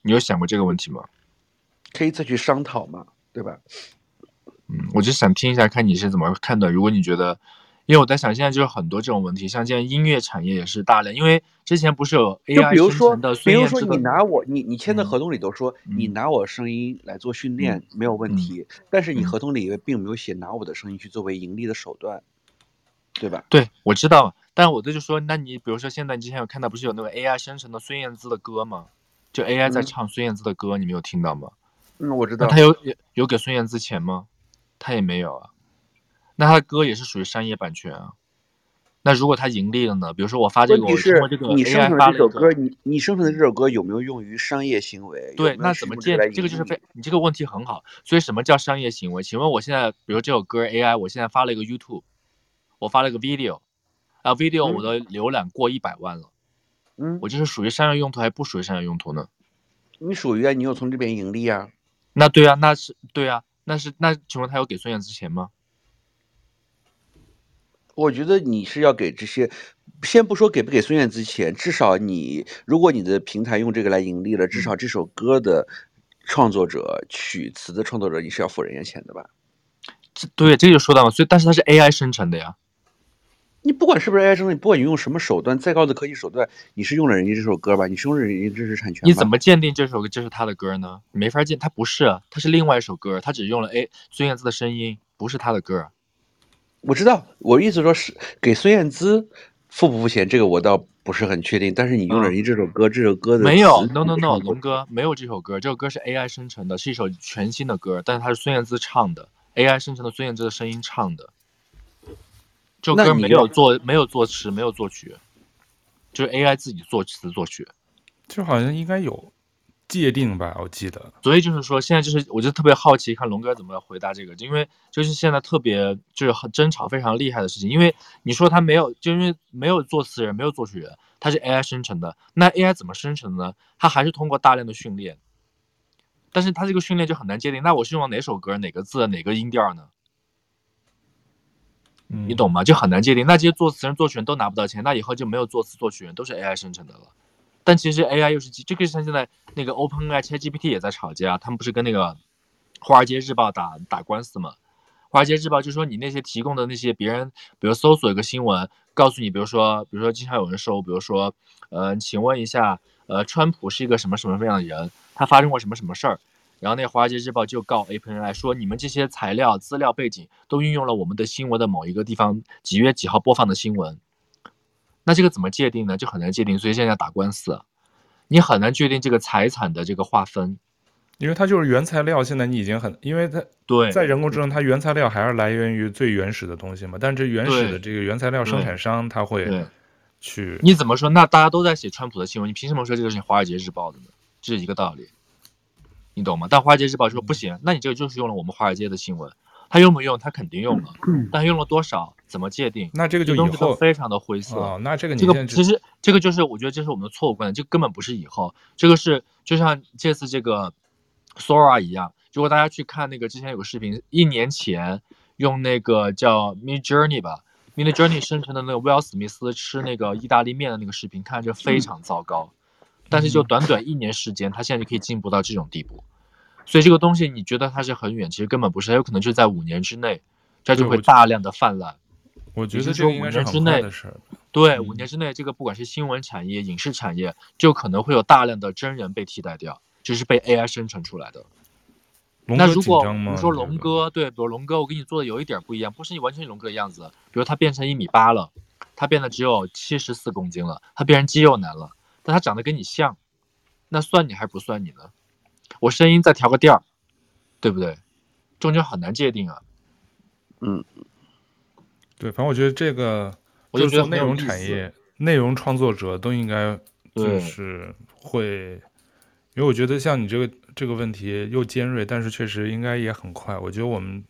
你有想过这个问题吗？可以再去商讨嘛，对吧？嗯，我就想听一下，看你是怎么看的。如果你觉得。因为我在想，现在就是很多这种问题，像现在音乐产业也是大量，因为之前不是有 AI 生成的，比如说你拿我，你你签的合同里头说，你拿我声音来做训练、嗯、没有问题、嗯，但是你合同里并没有写拿我的声音去作为盈利的手段，对吧？对，我知道，但我这就说，那你比如说现在你之前有看到不是有那个 AI 生成的孙燕姿的歌吗？就 AI 在唱孙燕姿的歌，嗯、你没有听到吗？嗯，我知道。他有有有给孙燕姿钱吗？他也没有啊。那他的歌也是属于商业版权啊。那如果他盈利了呢？比如说我发这个，问题是你生成的这首歌，你你生成的这首歌有没有用于商业行为？对，那怎么建？这个就是非你这个问题很好。所以什么叫商业行为？请问我现在，比如这首歌 AI，我现在发了一个 YouTube，我发了一个 video，啊 video 我的浏览过一百万了，嗯，我这是属于商业用途还是不属于商业用途呢？你属于啊，你有从这边盈利啊？那对啊，那是对啊，那是那请问他有给孙燕姿钱吗？我觉得你是要给这些，先不说给不给孙燕姿钱，至少你如果你的平台用这个来盈利了，至少这首歌的创作者、曲词的创作者，你是要付人家钱的吧？这对，这就说到了，所以但是它是 AI 生成的呀。你不管是不是 AI 生成，你不管你用什么手段，再高的科技手段，你是用了人家这首歌吧？你是用了人家知识产权？你怎么鉴定这首歌就是他的歌呢？没法鉴，他不是，他是另外一首歌，他只用了 A 孙燕姿的声音，不是他的歌。我知道，我意思说是给孙燕姿付不付钱，这个我倒不是很确定。但是你用了人家这首歌，嗯、这首歌的没有，no no no，龙哥没有这首歌，这首歌是 AI 生成的，是一首全新的歌，但是它是孙燕姿唱的，AI 生成的孙燕姿的声音唱的。这首歌没有作，没有作词，没有作曲，就是 AI 自己作词作曲，就好像应该有。界定吧，我记得。所以就是说，现在就是，我就特别好奇，看龙哥怎么回答这个，就因为就是现在特别就是很争吵非常厉害的事情，因为你说他没有，就因为没有作词人，没有作曲人，他是 AI 生成的，那 AI 怎么生成的呢？他还是通过大量的训练，但是他这个训练就很难界定，那我是用了哪首歌，哪个字，哪个音调呢？你懂吗？就很难界定，那这些作词人、作曲人都拿不到钱，那以后就没有作词、作曲人，都是 AI 生成的了。但其实 AI 又是这个像现在那个 OpenAI ChatGPT 也在吵架，他们不是跟那个《华尔街日报》打打官司吗？《华尔街日报》就说你那些提供的那些别人，比如搜索一个新闻，告诉你，比如说，比如说经常有人说，比如说，呃，请问一下，呃，川普是一个什么什么什么样的人？他发生过什么什么事儿？然后那《华尔街日报》就告 OpenAI 说，你们这些材料、资料、背景都运用了我们的新闻的某一个地方几月几号播放的新闻。那这个怎么界定呢？就很难界定，所以现在打官司，你很难确定这个财产的这个划分，因为它就是原材料。现在你已经很，因为它对在人工智能，它原材料还是来源于最原始的东西嘛。但这原始的这个原材料生产商，他会去。你怎么说？那大家都在写川普的新闻，你凭什么说这个是《华尔街日报》的呢？这是一个道理。你懂吗？但华尔街日报说不行，那你这个就是用了我们华尔街的新闻，他用没用？他肯定用了，但用了多少？怎么界定？那这个就以后非常的灰色。哦，那这个你这个其实这个就是我觉得这是我们的错误观点，这个根本不是以后，这个是就像这次这个 Sora 一样，如果大家去看那个之前有个视频，一年前用那个叫 Midjourney 吧，Midjourney 生成的那个威尔史密斯吃那个意大利面的那个视频，看着非常糟糕，但是就短短一年时间，他现在就可以进步到这种地步，所以这个东西你觉得它是很远，其实根本不是，它有可能就在五年之内，它就会大量的泛滥。我觉得这个应该是很快的事儿。对，五年之内，这个不管是新闻产业、影视产业，就可能会有大量的真人被替代掉，就是被 AI 生成出来的。那如果比如说龙哥，对，比如龙哥，我给你做的有一点不一样，不是你完全龙哥的样子，比如他变成一米八了，他变得只有七十四公斤了，他变成肌肉男了，但他长得跟你像，那算你还是不算你呢？我声音再调个调儿，对不对？中间很难界定啊。嗯。对，反正我觉得这个，我就觉得内容产业、内容创作者都应该就是会，因为我觉得像你这个这个问题又尖锐，但是确实应该也很快。我觉得我们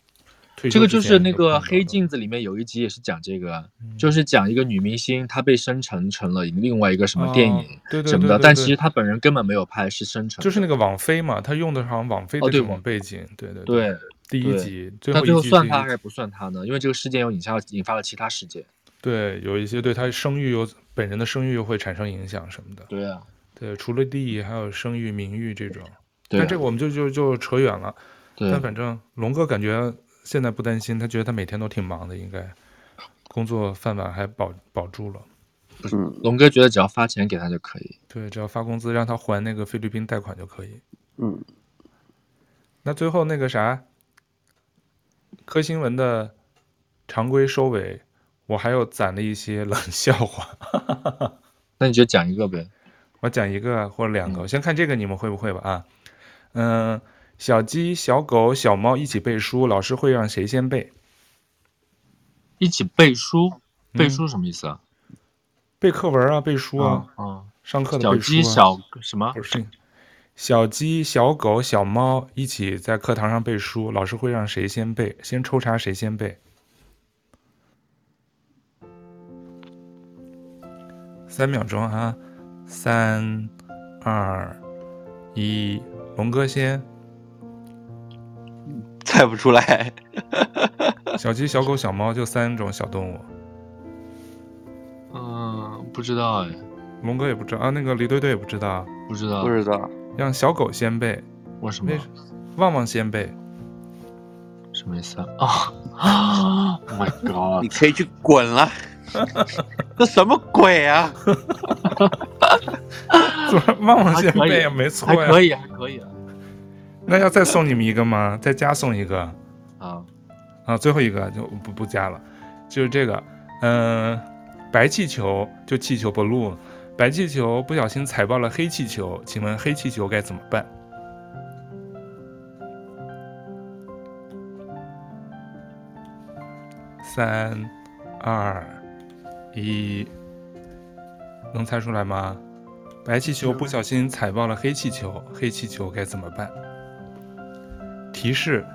这个就是那个黑镜子里面有一集也是讲这个，嗯、就是讲一个女明星她被生成成了另外一个什么电影什么的，但其实她本人根本没有拍，是生成。就是那个网飞嘛，她用的好像网飞的这种背景，哦、对对对。对第一集，那最，最后算他还是不算他呢？因为这个事件又引发了引发了其他事件。对，有一些对她声誉又本人的声誉又会产生影响什么的。对啊，对，除了利益，还有声誉、名誉这种。对、啊。但这个我们就就就扯远了。对。但反正龙哥感觉现在不担心，他觉得他每天都挺忙的，应该工作饭碗还保保住了。不是，龙哥觉得只要发钱给他就可以。对，只要发工资让他还那个菲律宾贷款就可以。嗯。那最后那个啥？科新闻的常规收尾，我还有攒了一些冷笑话，(laughs) 那你就讲一个呗。我讲一个或者两个，我先看这个你们会不会吧？啊，嗯，小鸡、小狗、小猫一起背书，老师会让谁先背？一起背书？背书什么意思啊？嗯、背课文啊，背书啊。啊、嗯。上课的背书、啊。小鸡小什么？不是。小鸡、小狗、小猫一起在课堂上背书，老师会让谁先背？先抽查谁先背？三秒钟啊！三、二、一，龙哥先。猜不出来。小鸡、小狗、小猫就三种小动物。嗯，不知道哎。龙哥也不知道啊，那个李队队也不知道。不知道。不知道。让小狗先背，我什么？旺旺先背，什么意思啊？啊！Oh my god！(laughs) 你可以去滚了！这什么鬼啊？(laughs) 旺旺先背也没错呀，还可以，还可以。那要再送你们一个吗？再加送一个？啊啊！最后一个就不不加了，就是这个。嗯，白气球就气球不露。白气球不小心踩爆了黑气球，请问黑气球该怎么办？三、二、一，能猜出来吗？白气球不小心踩爆了黑气球，黑气球该怎么办？提示：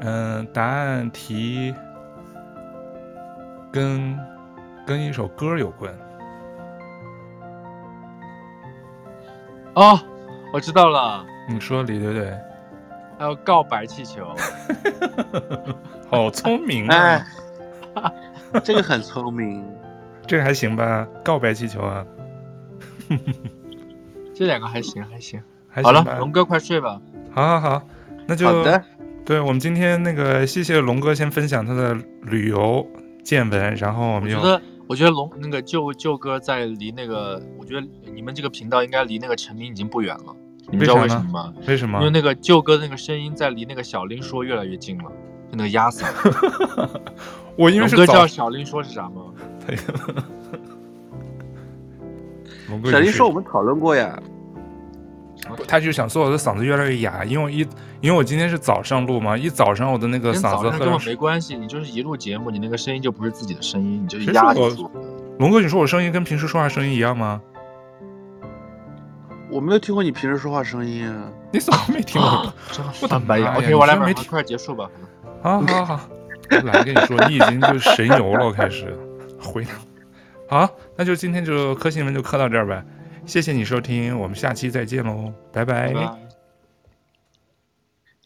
嗯，答案题跟跟一首歌有关。哦，我知道了。你说李队队，还有告白气球，(laughs) 好聪明啊！哎、这个很聪明，(laughs) 这个还行吧？告白气球啊，(laughs) 这两个还行还行。还行好了，龙哥快睡吧。好好好，那就好的。对，我们今天那个谢谢龙哥先分享他的旅游见闻，然后我们就。我觉得龙那个舅舅哥在离那个，我觉得你们这个频道应该离那个成名已经不远了。你们知道为什么吗？为什么？因为那个舅哥那个声音在离那个小林说越来越近了，就那个压嗓。(laughs) 我因为是龙哥知道小林说是啥吗？(laughs) 小林说我们讨论过呀。他就想说我的嗓子越来越哑，因为一因为我今天是早上录嘛，一早上我的那个嗓子跟我没关系，你就是一录节目，你那个声音就不是自己的声音，你就压了。龙哥，你说我声音跟平时说话声音一样吗？我没有听过你平时说话声音、啊，你怎么没听过？不、我白，OK，我来没听，快结束吧。好好好，好来跟你说，你已经就神游了，开始回答。好，那就今天就磕新闻就磕到这儿呗。谢谢你收听我们下期再见喽拜拜。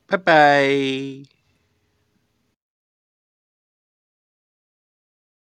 拜拜。